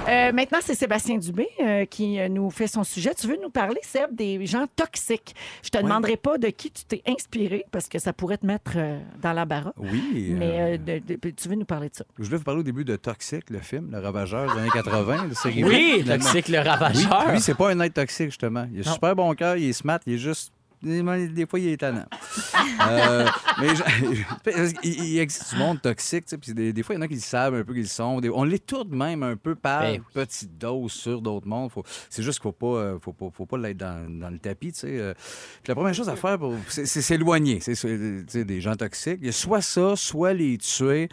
A: Euh, maintenant, c'est Sébastien Dubé euh, qui euh, nous fait son sujet. Tu veux nous parler, Seb, des gens toxiques? Je te demanderai pas de qui tu t'es inspiré parce que ça pourrait te mettre euh, dans l'embarras.
B: Oui. euh,
A: Mais euh, de- de- tu veux nous parler de ça?
B: Je voulais vous parler au début de Toxic, le film, le ravageur des années 80. le série
C: Oui. Toxique le
B: Oui,
C: ravageur.
B: lui, c'est pas un être toxique, justement. Il a
C: Non.
B: super bon cœur, il est smart, il est juste. Des fois, il est étonnant. Euh, mais je- il, il existe du monde toxique, tu sais, puis des, des fois, il y en a qui le savent un peu qu'ils le sont. Des- on les tourne même un peu par
C: Ben oui.
B: petites doses sur d'autres mondes. Faut- C'est juste qu'il faut pas, euh, faut pas, faut pas l'être dans, dans le tapis, tu sais. euh. La première chose à faire, pour- c'est s'éloigner des gens toxiques. Il y a soit ça, soit les tuer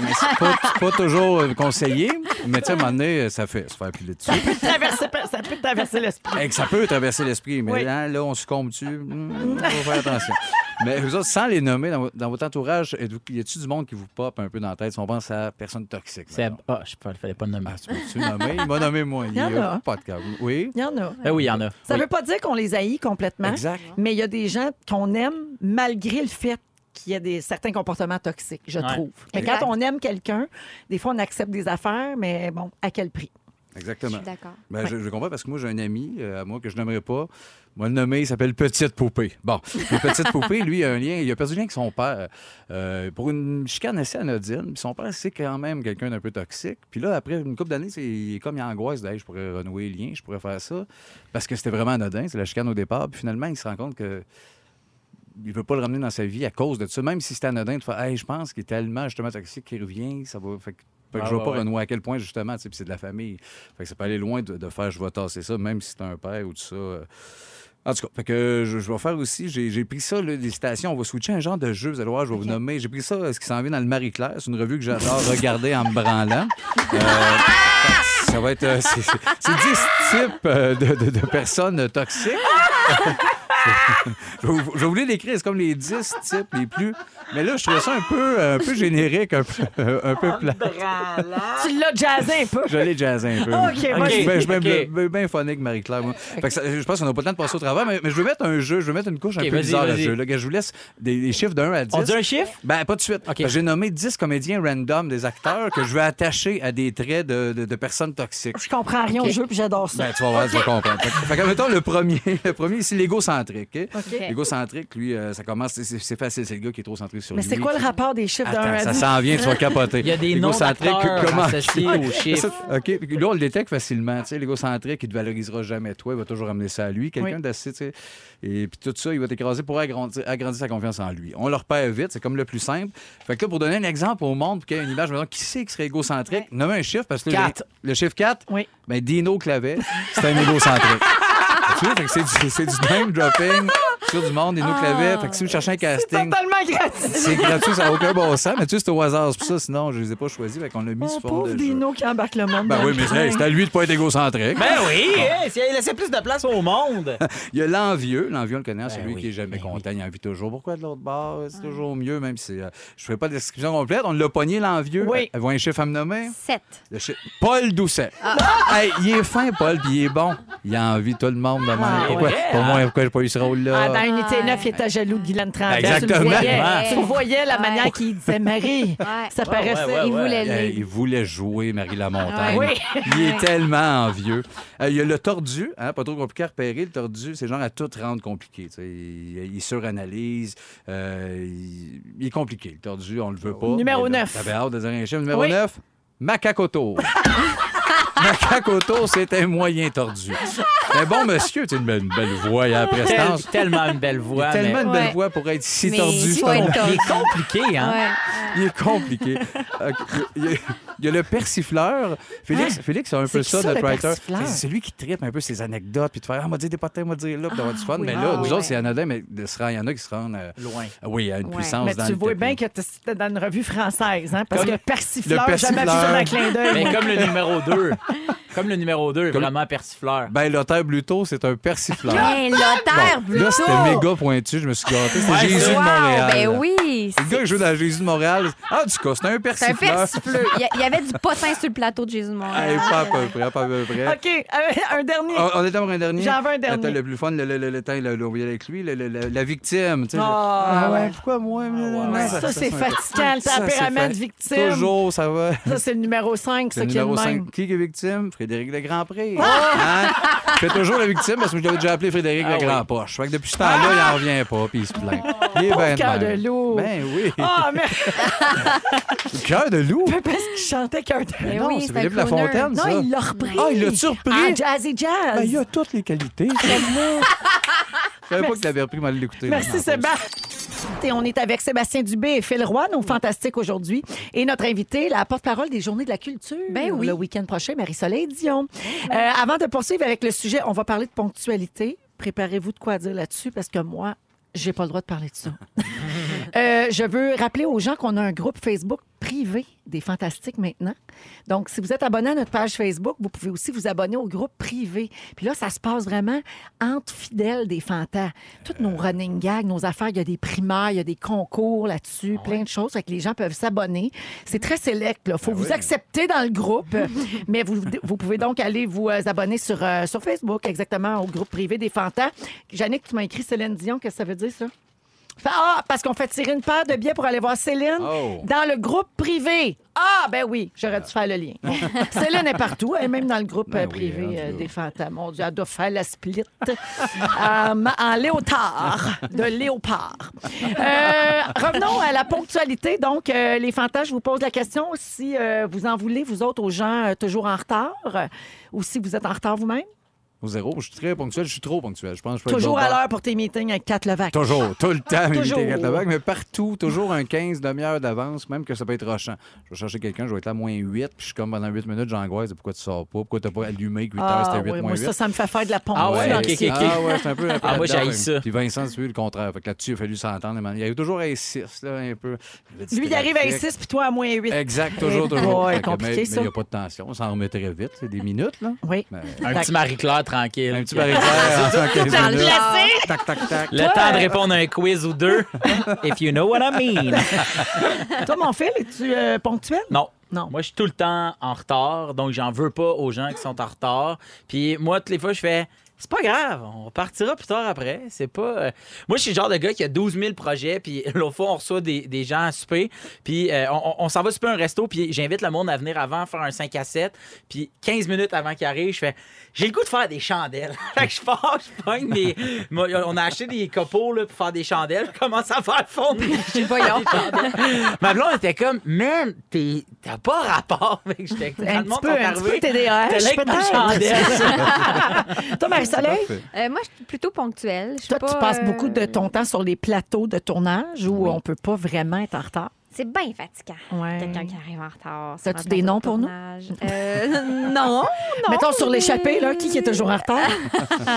B: Mais c'est pas, c'est pas toujours euh, conseillé. Mais tu sais, à un moment donné, ça fait se faire piler dessus.
A: Traverser- ça peut te traverser l'esprit.
B: Hey, que ça peut traverser l'esprit, mais
A: Oui.
B: hein, là, on succombe dessus. Hmm, faut faire attention. Mais vous autres, sans les nommer dans, vo- dans votre entourage, êtes-vous- y a-tu du monde qui vous pop un peu dans la tête? Si on pense à personne toxique?
C: C'est-
B: mettons?
C: Ah, je sais pas, il fallait pas le nommer.
B: Ah, tu peux-tu le nommer? Il m'a nommé moi. Il
A: y en
B: a
A: a.
B: pas de cas. Oui?
A: Il y en a.
C: Ben oui, il y en a.
A: Ça
C: Oui.
A: veut pas dire qu'on les haït complètement,
B: Exact.
A: mais il y a des gens qu'on aime malgré le fait qu'il y a des, certains comportements toxiques, je
C: Ouais.
A: trouve. Quand on aime quelqu'un, des fois, on accepte des affaires, mais bon, à quel prix?
D: Je
B: Exactement.
D: suis d'accord.
B: Ben, je, je comprends parce que moi, j'ai un ami euh, à moi que je n'aimerais pas. Moi, le nommer, il s'appelle Petite Poupée. Bon, le Petite Poupée, lui, il a un lien. Il a perdu le lien avec son père euh, pour une chicane assez anodine. Puis son père, c'est quand même quelqu'un d'un peu toxique. Puis là, après une couple d'années, c'est il est comme il angoisse. Hey, je pourrais renouer le lien, je pourrais faire ça. Parce que c'était vraiment anodin. C'est la chicane au départ. Puis finalement, il se rend compte que. Il veut pas le ramener dans sa vie à cause de ça. Même si c'était anodin, de faire Hey, je pense qu'il est tellement justement toxique qu'il revient, ça va. Fait que fait que
C: Ah,
B: je
C: ouais,
B: pas
C: ouais.
B: renouer à quel point, justement, puis c'est de la famille. Fait que ça peut aller loin de, de faire je vais tasser ça, même si c'est un père ou tout ça. euh. En tout cas, fait que je, je vais faire aussi, j'ai pris ça, là, les citations, on va switcher un genre de jeu, vous allez voir, je vais vous nommer. J'ai pris ça, euh, ce qui s'en vient dans le Marie-Claire, c'est une revue que j'adore regarder en me branlant. Euh, ça va être, c'est c'est- c'est 10 types de, de- de personnes toxiques. je, vais vais les décrire, c'est comme les 10 types les plus. Mais là, je trouvais ça un peu, un peu générique, un peu, un peu plat.
A: Tu l'as jazzé un peu.
B: Je l'ai jazzé un peu.
A: OK,
B: Je suis bien- je suis bien-
C: OK.
B: bien- bien phonique, Marie-Claire, moi. Fait que ça- je pense qu'on n'a pas le temps de passer au travers, mais, mais je veux mettre un jeu, je veux mettre une couche un peu
C: vas-y,
B: bizarre à ce jeu. Là, que je vous laisse des, des chiffres de 1 à 10.
C: On dit un chiffre?
B: Ben, pas de suite. J'ai nommé 10 comédiens random, des acteurs, que je veux attacher à des traits de, de- de personnes toxiques.
A: Je comprends rien au jeu, puis j'adore ça.
B: Ben, tu vas voir, tu vas comprendre. Fait, mettons, le premier, le premier c'est l'égocentrique. L'égocentrique, lui, euh, ça commence, c'est- facile, c'est le gars qui est trop centré sur
A: Mais
B: lui.
A: c'est quoi le rapport des chiffres d'un
B: ça s'en vient, tu vas capoter.
C: Il y a des noms
B: comment-
C: associés aux chiffres.
B: OK. Là, on le détecte facilement. Tu sais, l'égocentrique, il ne te valorisera jamais toi. Il va toujours amener ça à lui. Quelqu'un
A: Oui.
B: d'assez, tu sais. Et puis tout ça, il va t'écraser pour agrandir, agrandir sa confiance en lui. On le repère vite. C'est comme le plus simple. Fait que là, pour donner un exemple au monde, pour qu'il y ait une image, maintenant, qui c'est qui serait égocentrique? Nommez un chiffre parce que là,
C: Quatre.
B: le, le chiffre 4,
A: Oui.
B: ben Dino Clavet, c'est un égocentrique. tu vois, fait que c'est du, c'est du name dropping sur du monde, Dino Clavet. Fait que si vous cherchez un
A: C'est
B: casting,
A: totalement gratuit.
B: c'est gratuit, ça n'a aucun bon sens. Mais tu sais, c'est au hasard. C'est pour ça, sinon, je ne les ai pas choisis. Fait qu'on l'a mis
A: Oh,
B: sous forme
A: pauvre
B: de jeu.
A: Dino qui embarque le monde.
B: Ben oui,
A: le
B: mais hey, c'est à lui de pas être égocentrique.
C: Ben oui, elle laissait plus de place au monde.
B: Il y a l'envieux. L'envieux, on le connaît, celui
C: oui,
B: qui est jamais
C: ben
B: content. Il envie toujours. Pourquoi de l'autre bord? C'est toujours mieux, même si euh, je ne fais pas de description complète. On l'a pogné, l'envieux.
A: Oui.
B: Elle voit un chiffre à me nommer?
D: 7.
B: Le chi- Paul Doucet. Hey, il est fin, Paul, puis il est bon. Il a envie de tout le monde de.
A: Ah,
B: pourquoi,
C: ouais.
B: pour moi, pourquoi j'ai pas eu ce rôle-là?
A: Ah, dans Unité 9, il était jaloux de Guylaine Tremblay.
B: Exactement.
A: Tu le voyais,
D: Ouais.
A: tu le voyais, la
D: Ouais.
A: manière qu'il disait Marie.
D: Ouais.
A: Ça paraissait.
C: ouais, ouais,
D: Il voulait le
B: il voulait jouer Marie Lamontagne.
A: Oui.
B: Il est tellement envieux. Euh, il y a le tordu, hein, pas trop compliqué à repérer. Le tordu, c'est genre à tout rendre compliqué. tu sais. Il, il suranalyse. euh, il, il est compliqué. Le tordu, on le veut pas.
A: Numéro
B: Mais là,
A: neuf.
B: T'avais hâte de dire un chiffre. Numéro
A: Oui.
B: 9, Macacoto. Macacoto, c'est un moyen tordu. Un bon monsieur, tu sais, une belle, une belle voix, a la
C: Tel-
B: prestance.
C: tellement une belle voix.
B: tellement
C: mais-
B: une belle
D: Ouais.
B: voix pour être si
D: Mais
B: tordu.
D: il
B: bon-
C: Il est compliqué, hein?
D: Ouais.
B: il est compliqué. Ok, Il y, a, il y a le persifleur. Félix, Félix c'est un peu ça,
A: ça,
B: notre
A: le
B: writer.
A: persifleur?
B: C'est celui qui tripe un peu ses anecdotes, puis de faire Ah, on va dire des potins, on va dire là, puis d'avoir du fun.
A: oui.
B: mais
A: Ah,
B: là,
A: oui,
B: nous
A: oui.
B: autres, c'est anodin, mais il y en a qui se rendent euh,
C: Loin.
B: oui, à une
D: Ouais.
B: puissance
A: Mais
B: dans
A: tu vois bien que c'était dans une revue française, hein? Parce
C: Comme-
A: que persifleur,
B: Le
A: jamais vu ça
B: persifleur.
A: dans un clin d'œil.
C: Mais comme le numéro 2. Comme le numéro 2,
B: Comme-
C: vraiment persifleur.
B: Ben, Lothar Bluto, c'est un persifleur.
D: Hey, Lothar
B: Bon, là, c'était méga pointu, je me suis gâté. C'était
C: Ouais,
B: Jésus
C: c'est-
B: de
D: Wow,
B: Montréal.
D: ben oui.
B: Le gars qui joue dans Jésus de Montréal. Ah, du coup, c'était un
D: C'est un
B: persifleur.
D: persifleux. Il y avait du potin sur le plateau de Jésus de Montréal.
B: Hey, pas à peu près, pas à peu près.
A: OK, euh, un dernier.
B: On, on est dans un dernier.
A: J'en veux un dernier.
B: Attends, le plus fun, le, le, le, le temps, avec lui, le- le- le- la victime. tu sais.
A: Ah, ouais.
B: Pourquoi moi?
A: Ouais, ça, c'est fatigant, le
B: Ça, c'est
A: tempérament de victime.
B: Toujours, ça va.
A: Ça, c'est le numéro 5,
B: C'est
A: ça
B: le
A: qui est le
B: numéro
A: même.
B: 5. Qui est victime? Frédéric Le Grand-Prix. Hein? Je fais toujours la victime parce que je l'avais déjà appelé Frédéric
C: Ah
B: Le
C: oui.
B: Grand-Poche. Fait que depuis ce temps-là, il n'en revient pas, puis il se plaint. Il est ben
A: de loup.
B: Ben oui.
A: Ah, mais
B: Cœur de loup?
A: parce qu'il chantait cœur de
D: Mais
B: non,
D: oui,
B: c'est Philippe. Lafontaine,
A: Non,
B: ça.
A: il l'a repris.
B: Ah, il l'a-tu repris?
A: Ah, Jazzy Jazz.
B: Ben, il a toutes les qualités. Je savais pas qu'il avait repris mal l'écouter.
A: Merci, Sébastien. Et on est avec Sébastien Dubé et Phil Roy, nos fantastiques aujourd'hui. Et notre invité, la porte-parole des Journées de la culture.
D: Ben oui.
A: Le week-end prochain, Marie-Soleil Dion. Euh, avant de poursuivre avec le sujet, on va parler de ponctualité. Préparez-vous de quoi dire là-dessus? Parce que moi, J'ai pas le droit de parler de ça. Euh, je veux rappeler aux gens qu'on a un groupe Facebook privé des Fantastiques maintenant. Donc, si vous êtes abonné à notre page Facebook, vous pouvez aussi vous abonner au groupe privé. Puis là, ça se passe vraiment entre fidèles des Fantas. Toutes nos running gags, nos affaires, il y a des primaires, il y a des concours là-dessus, plein de choses. Fait que les gens peuvent s'abonner. C'est très sélect. Il faut vous accepter dans le groupe. Mais vous, vous pouvez donc aller vous euh, abonner sur, euh, sur Facebook, exactement, au groupe privé des Fantas. Jannick, tu m'as écrit Céline Dion. Qu'est-ce que ça veut dire, ça? Ah, parce qu'on fait tirer une paire de billets pour aller voir Céline
B: Oh.
A: dans le groupe privé. Ah, ben oui, j'aurais dû faire le lien. Céline est partout, elle est même dans le groupe
B: Ben
A: euh,
B: oui,
A: privé
B: rendu
A: euh, des fantômes. Mon Dieu, elle doit faire la split en, ma- en léotard, de léopard. Euh, revenons à la ponctualité. Donc, euh, les fantas, je vous pose la question si euh, vous en voulez, vous autres, aux gens euh, toujours en retard, euh, ou si vous êtes en retard vous-même?
B: Au zéro, je suis très ponctuel, je suis trop ponctuel. Je pense que je
A: Toujours à l'heure pour tes meetings avec Kat Levac.
B: Toujours, tout le temps, mais
A: Toujours.
B: éviter la mais partout, toujours un 15 demi-heure d'avance, même que ça peut être rochant. Je vais chercher quelqu'un, je vais être là à moins 8, puis je suis comme pendant 8 minutes, j'angoisse pourquoi tu sors pas, pourquoi t'as pas allumé que 8 heures,
A: Ah,
B: c'était 8
A: oui,
B: moins
A: moi,
B: 8.
A: ça, ça me fait faire de la pompe.
C: Ah ouais, ok, ok, ok.
B: Ah ouais, c'est un peu. Un peu
C: Ah, moi, j'haïs ça.
B: Puis Vincent, c'est le contraire. Fait que là-dessus, il a fallu s'entendre. Il y avait toujours un 6, là, un peu.
A: Lui, il arrive à 6 puis toi à moins 8.
B: Exact, toujours, toujours.
A: boy,
B: Fait que,
A: compliqué,
B: mais
A: ça.
B: mais il n'y a pas de tension. On s'en remet très vite. C'est des minutes, là.
A: Oui.
C: Un petit Marie-Claire tranquille.
B: un petit barrière en 15
D: Dans le
B: minutes.
D: placé.
B: Tac, tac, tac.
C: Le temps de répondre à un quiz ou deux. If you know what I mean.
A: Toi, mon fils, es-tu euh, ponctuel?
C: Non.
A: Non.
C: Moi, je suis tout le temps en retard, donc j'en veux pas aux gens qui sont en retard. Puis moi, toutes les fois, je fais. C'est pas grave, on partira plus tard après. C'est pas. euh, Moi, je suis le genre de gars qui a 12 000 projets, puis l'autre fois, on reçoit des, des gens à souper, puis euh, on, on s'en va souper à un resto, puis j'invite le monde à venir avant faire un 5 à 7, puis 15 minutes avant qu'il arrive, je fais J'ai le goût de faire des chandelles. fait que je pars, je pogne mes. On a acheté des copeaux là, pour faire des chandelles, je commence à faire fondre des des chandelles. Ma blonde était comme Man, t'es- t'as pas rapport. Fait que j'étais
A: Un
C: le monde
A: petit peu, un petit peu
C: arrivés,
A: TDAH,
C: t'as l'air que ma
A: peut-être.
C: chandelle.
A: Toi, Marie-Soleil?
D: Euh, moi, je suis plutôt ponctuelle.
A: Toi,
D: pas,
A: tu passes
D: euh,
A: beaucoup de ton temps sur les plateaux de tournage où on peut pas vraiment être en retard?
D: C'est bien fatigant.
A: Ouais.
D: Quelqu'un qui arrive en retard. un
A: des noms
D: de
A: pour nous?
D: Euh, non, non.
A: Mettons sur l'échappée, là, qui est toujours en retard?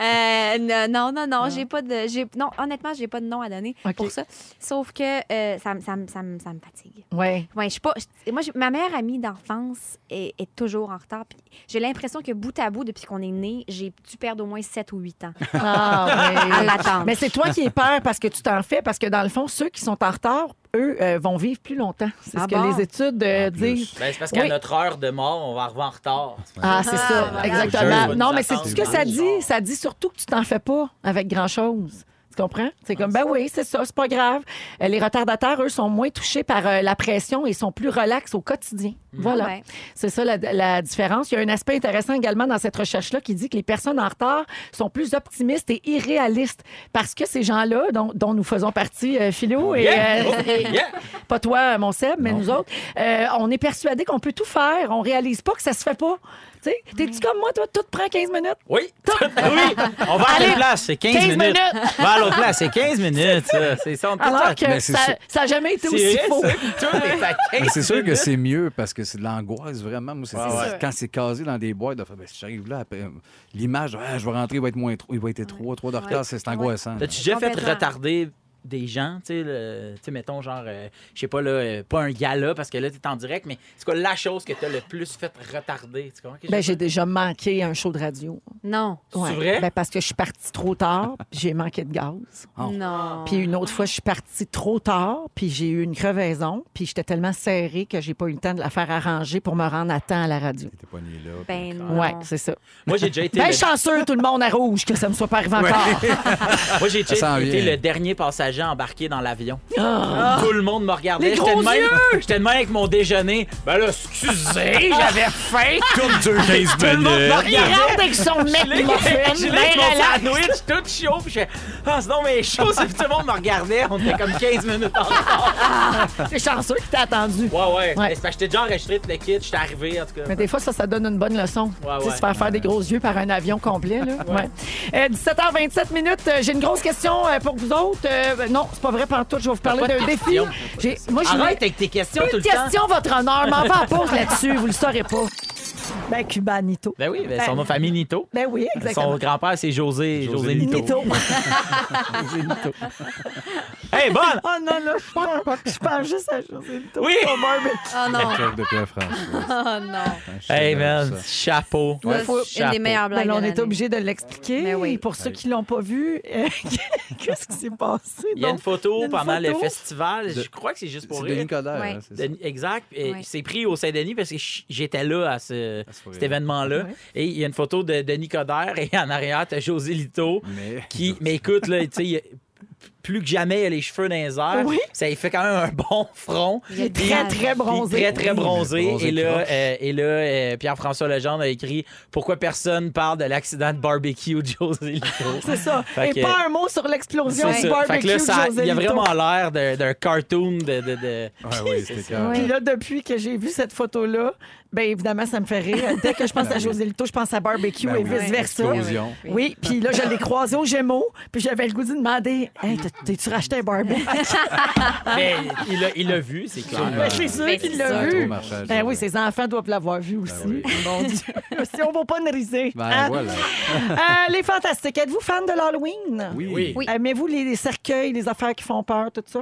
D: Euh, n- non, non, non, j'ai pas de. j'ai- Non, honnêtement, j'ai pas de nom à donner pour ça. Sauf que euh, ça, me- ça, ça, me- ça me fatigue.
A: Oui.
D: Ouais, je suis pas. moi, ma meilleure amie d'enfance est, est toujours en retard. puis J'ai l'impression que bout à bout, depuis qu'on est né, j'ai dû perdre au moins 7 ou 8 ans
A: Ah,
D: à
A: oui.
D: l'attendre.
A: Mais c'est toi qui es peur parce que tu t'en fais, parce que dans le fond, ceux qui sont en retard, eux, euh, vont vivre plus longtemps. C'est
D: Ah
A: ce que
D: bon?
A: les études euh, disent.
C: Ben, c'est parce qu'à
A: Oui.
C: notre heure de mort, on va arriver en retard.
A: Ah, c'est ça,
D: voilà.
A: exactement.
C: Jeu.
A: Non, mais c'est ce que ça dit. Ça dit surtout que tu t'en fais pas avec grand-chose. Tu comprends? C'est comme, ben oui, c'est ça, c'est pas grave. Euh, les retardataires, eux, sont moins touchés par euh, la pression et sont plus relax au quotidien. Voilà.
D: Ouais.
A: C'est ça la, la différence. Il y a un aspect intéressant également dans cette recherche-là qui dit que les personnes en retard sont plus optimistes et irréalistes parce que ces gens-là, dont, dont nous faisons partie, euh, Philo, et
C: Yeah!
A: euh,
C: Oh, yeah!
A: pas toi, mon Seb, mais nous autres, euh, on est persuadés qu'on peut tout faire. On réalise pas que ça se fait pas. Tu sais, t'es-tu comme moi, toi, tout prend 15 minutes?
C: Oui, oui. On va à quelle place? C'est 15,
A: 15
C: minutes.
A: minutes.
C: On va à l'autre place, c'est 15 minutes. ça. C'est ça. on peut
A: Alors que ça n'a jamais été aussi
C: vrai,
A: faux.
C: ça. Tout est à 15
B: Mais c'est sûr que c'est mieux parce que c'est de l'angoisse, vraiment. Moi,
C: Ouais.
B: Quand c'est casé dans des boîtes, de faire, ben, si j'arrive là, après, euh, l'image, ah, je vais rentrer, il va être moins trop, il va être trop, trop de retard, c'est c'est angoissant.
C: T'as-tu déjà fait retarder des gens, tu sais, le- tu sais, mettons, genre, euh, je sais pas, là, euh, pas un gala, parce que là, t'es en direct, mais c'est quoi la chose que t'as le plus fait retarder? Tu comprends? que
A: Ben, j'ai déjà manqué un show de radio.
D: Non.
C: C'est vrai?
A: Ben, parce que je suis partie trop tard, puis j'ai manqué de gaz.
B: Oh.
D: Non.
A: Puis une autre fois, je suis partie trop tard, puis j'ai eu une crevaison, puis j'étais tellement serrée que j'ai pas eu le temps de la faire arranger pour me rendre à temps à la radio.
B: Pas né là.
D: Ben non.
A: Ouais, c'est ça.
C: Moi, j'ai déjà été.
A: Ben
C: le-
A: chanceux, tout le monde à rouge, que ça me soit pas arrivé encore.
C: Moi, j'ai
B: Ça
C: déjà été le dernier passager embarqué dans l'avion.
A: Ah.
C: Tout le monde me regardait. J'étais de même- J'étais de même avec mon déjeuner. Ben là, excusez, j'avais faim.
B: Comme deux 15
C: Tout le monde me
A: Il
C: regardait.
A: rentre avec son ben
C: avec mon
A: relax.
C: sandwich tout chaud. Puis je fais, ah, sinon, mais chaud. c'est- Tout le monde me regardait. On était comme 15 minutes en retard.
A: C'est chanceux qu'il t'a attendu.
C: Ouais, ouais.
A: Ouais.
C: Mais c'est parce que j'étais déjà enregistré tout le kit. J'étais arrivé, en tout cas.
A: Mais des fois, ça, ça donne une bonne leçon.
C: Ouais,
A: Tu sais,
C: ouais.
A: se faire faire des gros yeux par un avion complet. Là. Ouais. Euh, 17h27 minutes. euh, J'ai une grosse question euh, pour vous autres. Euh, non, c'est pas vrai, tout. Je vais vous parler d'un défi. J'ai- Moi, j'ai
C: Arrête avec tes questions tout le temps.
A: question, votre honneur. M'en va en pause là-dessus. Vous le saurez pas. Ben, Cubanito.
C: Ben oui, ben, son nom de famille Nito.
A: Ben oui, exactement.
C: Son grand-père, c'est José,
B: José
C: José Nito.
A: Nito.
C: José Nito. hey, bonne!
A: Oh non, là, je pense, je pense juste à José Nito.
C: Oui.
A: Au barbecue.
D: Oh non.
B: Chef de Pierre-François.
D: Oh non.
C: Hey, man, chapeau.
D: Une
C: Chapeau.
D: des meilleures
A: Ben
D: blagues.
A: là, on est obligé de l'expliquer.
D: Ben oui.
A: Pour ceux qui l'ont pas vu, euh, qu'est-ce qui s'est passé?
C: Il y a une photo pendant le festival.
B: De-
C: Je crois que c'est juste pour
B: C'est
C: rire.
B: Denis Coderre,
D: Ouais.
B: hein, c'est.
C: Denis- Exact. Et
D: Ouais.
C: C'est pris au Saint-Denis parce que j'étais là à ce,
B: ce
C: cet événement-là.
A: Ouais.
C: Et il y a une photo de Denis Coderre et en arrière, t'as José Lito
B: Mais...
C: qui. Mais écoute, là, tu sais, il y a- plus que jamais, il a les cheveux dans les airs.
A: Oui.
C: Ça il fait quand même un bon front.
D: Il
A: est très, très bronzé.
C: Puis Très, très
B: Oui,
C: bronzé.
B: bronzé
C: et là, euh, et là euh, Pierre-François Legendre a écrit Pourquoi personne parle de l'accident de barbecue de José Lito?
A: C'est ça.
C: Fait
A: Et
C: que-
A: pas un mot sur l'explosion du.
C: Fait
A: barbecue
C: que là, ça-
A: de José
C: il y a vraiment l'air d'un cartoon de. de, de-
B: Ouais, oui, c'était.
D: Oui.
A: Puis là, depuis que j'ai vu cette photo-là, ben évidemment, ça me fait rire. Dès que je pense
B: Ben
A: à
B: oui.
A: José Lito, je pense à barbecue
B: Ben
A: et
B: oui.
A: vice-versa.
B: Explosion.
A: Oui, puis là, je l'ai croisé au Gémeaux, puis j'avais le goût de demander Hey, t'es-tu racheté un barbecue?
C: Mais il l'a il l'a vu, c'est clair.
A: Ben, c'est sûr
D: Ben,
A: qu'il
D: c'est
A: l'a vu.
B: Marchage,
A: Ben oui,
B: ouais.
A: ses enfants doivent l'avoir vu aussi.
B: oui.
A: Mon Dieu. si on va pas nous riser.
B: Ben
A: hein?
B: voilà.
A: Euh, les fantastiques, êtes-vous fan de l'Halloween?
B: Oui.
C: Oui.
D: Oui.
A: Aimez-vous les, les cercueils, les affaires qui font peur, tout ça?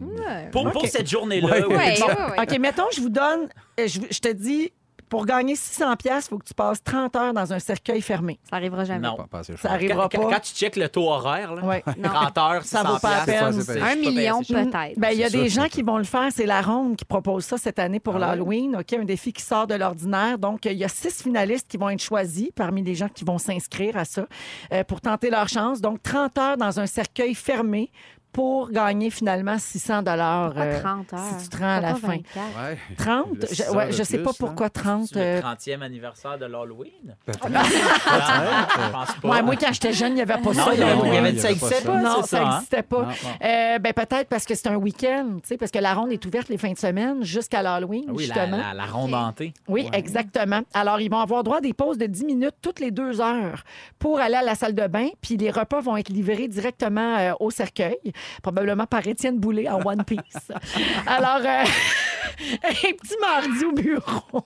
D: Ouais.
C: Pour, pour cette journée-là, oui.
D: Ouais,
A: Bon,
D: ouais, ouais.
A: OK, mettons, je vous donne, euh, je, je te dis, pour gagner 600 pièces, il faut que tu passes 30 heures dans un cercueil fermé.
D: Ça arrivera jamais.
C: Non.
B: Pas, pas assez
A: Ça arrivera
C: Quand,
A: pas.
C: quand tu checkes le taux horaire, là,
A: Ouais.
D: Non.
C: 30 heures,
A: Ça
C: 600
A: vaut pas la
C: piastres,
A: peine.
B: c'est
C: c'est-
B: pas-
D: Un
C: c'est pas
D: million
C: payé.
D: peut-être.
A: Ben, il y a
B: C'est
A: des
B: sûr,
A: gens
B: c'est
A: qui vont le faire. C'est la ronde qui propose ça cette année pour
B: Ah ouais?
A: l'Halloween. OK, un défi qui sort de l'ordinaire. Donc, il y a six finalistes qui vont être choisis parmi les gens qui vont s'inscrire à ça euh, pour tenter leur chance. Donc, 30 heures dans un cercueil fermé pour gagner finalement 600 dollars.
D: Pourquoi 30 heures?
A: si tu te rends à la fin.
D: 24?
B: Ouais.
A: 30?
B: Le
A: Je,
B: 6
A: ouais, je sais
B: plus,
A: pas
B: hein.
A: pourquoi 30.
C: C'est le
A: euh,
C: 30e anniversaire de l'Halloween?
B: Peut-être.
C: Je pense pas.
A: ouais, moi, quand j'étais jeune, il n'y avait pas ça.
C: Non, il y avait, il y ça
B: avait pas
C: existait
B: ça.
C: pas,
A: Non, ça
C: ça. hein?
A: n'existait pas.
B: Non, non.
A: Euh, ben, peut-être parce que c'est un week-end, tu sais, parce que la ronde est ouverte les fins de semaine jusqu'à l'Halloween,
C: Ah Oui, la,
A: justement.
C: la, la ronde hantée.
A: Oui, exactement. Alors, ils vont avoir droit à des pauses de 10 minutes toutes les deux heures pour aller à la salle de bain. Puis les repas vont être livrés directement euh, au cercueil, probablement par Étienne Boulay en One Piece. Alors, euh, un petit mardi au bureau.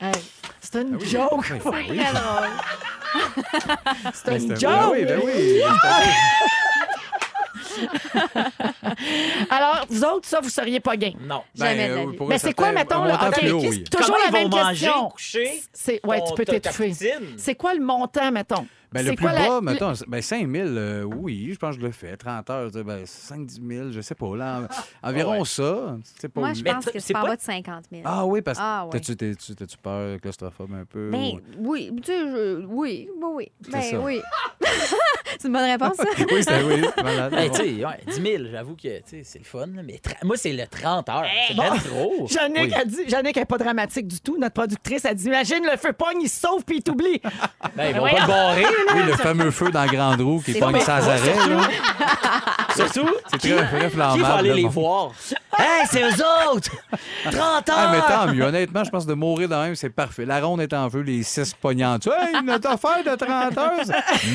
A: Hey, c'est une joke.
B: Oui, ben oui.
D: Très drôle.
A: C'est
B: Ben,
A: une joke.
B: Ben oui, ben oui.
A: Alors, vous autres, ça, vous seriez pas game.
C: Non.
D: Jamais
B: euh,
A: Mais c'est quoi, mettons, là?
B: montant
A: OK,
B: plus haut,
A: qu'est-ce-
B: oui.
A: toujours
C: Comment
A: la
C: ils
A: même
C: vont manger,
A: question.
C: coucher?
A: C'est, ouais, tu peux t'étouffer. C'est quoi le montant, mettons?
B: Ben, le plus
A: quoi
B: bas, mettons, ben, 5 000, euh, oui, je pense que je le fais. 30 heures, ben, 5-10 000, je sais pas. Là, en- environ
C: Ouais.
B: ça. C'est pas...
D: Moi, je pense que
C: c'est
D: pas en bas de 50 000.
B: Ah oui, parce que
D: Ah, ouais.
B: t'as-tu, t'as-tu peur, claustrophobe un peu?
D: Ben,
B: ou-
D: oui, tu sais, je- oui, oui, oui. Ben,
B: ça.
D: oui. c'est une bonne réponse, ça?
B: Oui, c'est oui, malade.
C: Ben, tu sais, ouais, 10 000, j'avoue que tu sais, c'est le fun. là, Mais tra- moi, c'est le 30 heures. C'est
A: Bon.
C: bien trop.
A: Jannick
B: Oui.
A: a dit, Jannick n'est pas dramatique du tout. Notre productrice a dit, imagine le feu pogne, il se sauve puis il t'oublie.
C: Ben, ils vont pas le barrer.
B: Oui, le fameux feu dans la grande roue qui
A: pas-
B: sans arrêt. là.
C: Surtout,
B: C'est
C: qui,
B: très, très
C: qui va aller
B: là,
C: les
B: bon.
C: voir? hey, c'est eux autres! 30 heures!
B: Ah, mais tant mieux. Honnêtement, je pense de mourir de même, c'est parfait. La ronde est en feu, les six pognants. Tu hey, notre affaire de 30 heures,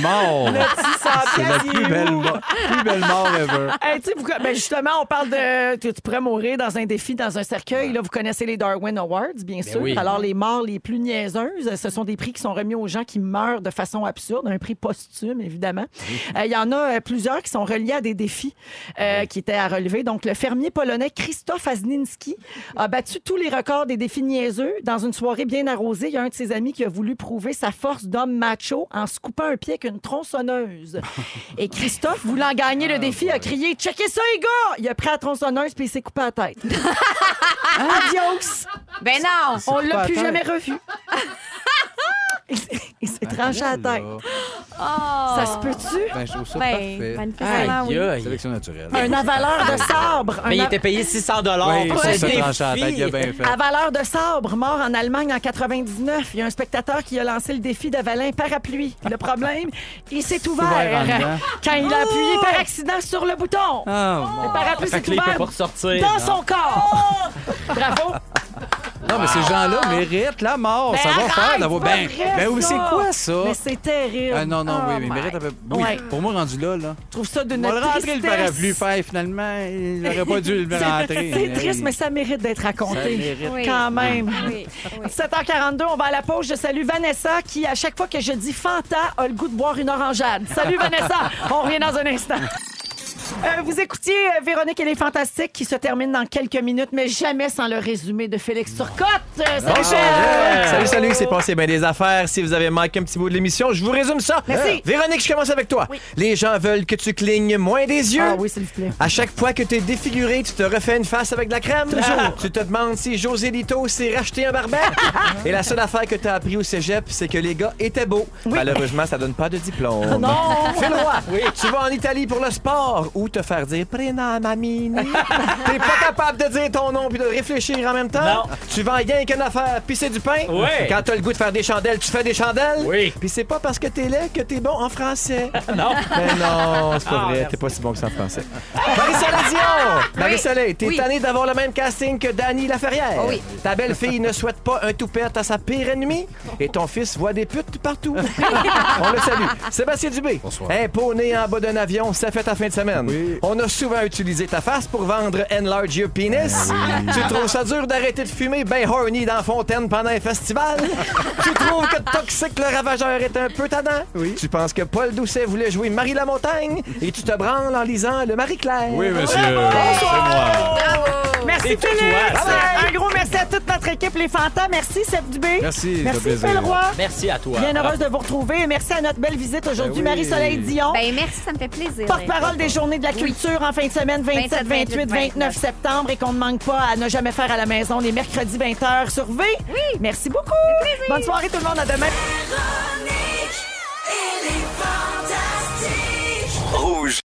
B: mort. C'est la plus belle, mo- plus belle mort ever.
A: Hey, tu sais, ben, justement, on parle de. Tu, tu pourrais mourir dans un défi, dans un cercueil. Là, vous connaissez les Darwin Awards, bien sûr.
C: oui.
A: Alors, les morts les plus niaiseuses, ce sont des prix qui sont remis aux gens qui meurent de façon absurde, un prix posthume, évidemment. Euh, Il y en a euh, plusieurs qui sont reliés à des défis euh, qui étaient à relever. Donc, le fermier polonais Krzysztof Azninski a battu tous les records des défis niaiseux. Dans une soirée bien arrosée, il y a un de ses amis qui a voulu prouver sa force d'homme macho en se coupant un pied avec une tronçonneuse. Et Christophe, voulant gagner le défi, a crié Checkez ça, les gars Il a pris la tronçonneuse puis il s'est coupé la tête. Adios
D: Ben non!
A: On l'a plus jamais revu. Il s'est- s'est tranché la tête.
D: Oh.
A: Ça se peut-tu?
B: Ben, je trouve ça
D: Ben,
B: parfait.
D: manifestement, oui.
C: Aïe, aïe.
B: Sélection naturelle.
A: Un avaleur de sabre. Un
C: Mais il
A: a-
C: était payé 600 dollars
B: Oui,
C: pour
B: ça,
C: ce
B: ça tranche la tête, il a
C: défi.
B: bien fait.
A: Avaleur de sabre, mort en Allemagne en 99. Il y a un spectateur qui a lancé le défi d'avaler un parapluie. Le problème, il s'est ouvert,
B: ouvert en dedans.
A: quand il a appuyé par accident sur le bouton.
B: Ah,
A: Le parapluie
C: Fait
A: s'est
C: là, il peut
A: ouvert
C: pas ressortir.
A: dans son corps. Bravo.
B: Non, mais ces gens-là méritent la mort.
A: Ben
B: ça va
A: arrête,
B: faire d'avoir. Ben, ben oui,
A: ça.
B: c'est quoi ça?
A: Mais c'est terrible.
B: Ah, non, non,
A: Oh
B: oui, mais ils
A: my-
B: méritent un peu. Oui,
A: Ouais.
B: pour moi, rendu là, là.
A: Je trouve ça
B: On
A: d'une
B: va le rentrer le
A: tristesse.
B: parapluie, faire finalement. Il n'aurait pas dû le rentrer.
A: C'est triste, mais ça mérite d'être
B: Ça
A: raconté.
B: mérite.
D: Oui.
A: Quand même.
D: Oui, oui.
A: 7h42, on va à la pause. Je salue Vanessa qui, à chaque fois que je dis Fanta, a le goût de boire une orangeade. Salut Vanessa! On revient dans un instant. Euh, vous écoutiez euh, Véronique et les Fantastiques qui se termine dans quelques minutes, mais jamais sans le résumé de Félix Turcotte. Euh, salut, Félix!
F: Salut, salut, c'est passé bien des affaires. Si vous avez manqué un petit bout de l'émission, je vous résume ça.
A: Merci.
F: Véronique, je commence avec toi. Les gens veulent que tu clignes moins des yeux.
A: Ah oui, s'il vous plaît.
F: À chaque fois que tu es défiguré, tu te refais une face avec de la crème. Tu te demandes si José Lito s'est racheté un barbet. Et la seule affaire que tu as appris au cégep, c'est que les gars étaient beaux. Malheureusement, ça donne pas de diplôme.
A: Non!
F: Roy, tu vas en Italie pour le sport ou te faire dire Prena mamini. T'es pas capable de dire ton nom puis de réfléchir en même temps.
C: Non.
F: Tu vends rien qu'une affaire, pisser du pain.
C: Ouais.
F: Quand t'as le goût de faire des chandelles, tu fais des chandelles.
C: Oui.
F: Puis c'est pas parce que t'es laid que t'es bon en français.
C: Non.
F: Mais non, c'est pas
C: Ah,
F: vrai. T'es pas si bon que ça en français. Marie-Soleil Dion! Marie-Soleil, t'es
D: Oui.
F: tannée d'avoir le même casting que Dany Laferrière.
D: Oh oui.
F: Ta belle-fille ne souhaite pas un toupette à sa pire ennemie. Et ton fils voit des putes partout. On le salue. Sébastien Dubé.
B: Bonsoir.
F: Un né en bas d'un avion, ça fait ta fin de semaine.
B: Oui.
F: On a souvent utilisé ta face pour vendre Enlarge Your Penis. Tu trouves ça dur d'arrêter de fumer ben horny dans la fontaine pendant un festival? tu trouves que Toxic le ravageur est un peu tannant?
B: Oui.
F: Tu penses que Paul Doucet voulait jouer Marie la Montagne? Et tu te branles en lisant le Marie-Claire?
B: Oui, monsieur. C'est moi.
A: Merci
C: toi, ça.
A: Un gros merci à toute notre équipe, les Fantas. Merci, Seb Dubé.
B: Merci,
A: Merci. Phil Roy.
C: Merci à toi.
A: Bien heureuse de vous retrouver. Et merci à notre belle visite aujourd'hui,
B: Ben oui.
A: Marie-Soleil Dion.
D: Ben, merci, ça me fait plaisir.
A: Porte-parole des Journées de la culture en fin de semaine, 27, 28, 29 septembre et qu'on ne manque pas à ne jamais faire à la maison les mercredis 20h sur V. Oui. Merci beaucoup. Bonne soirée tout le monde. À demain.
G: Véronique et les Fantastiques.
H: Rouge.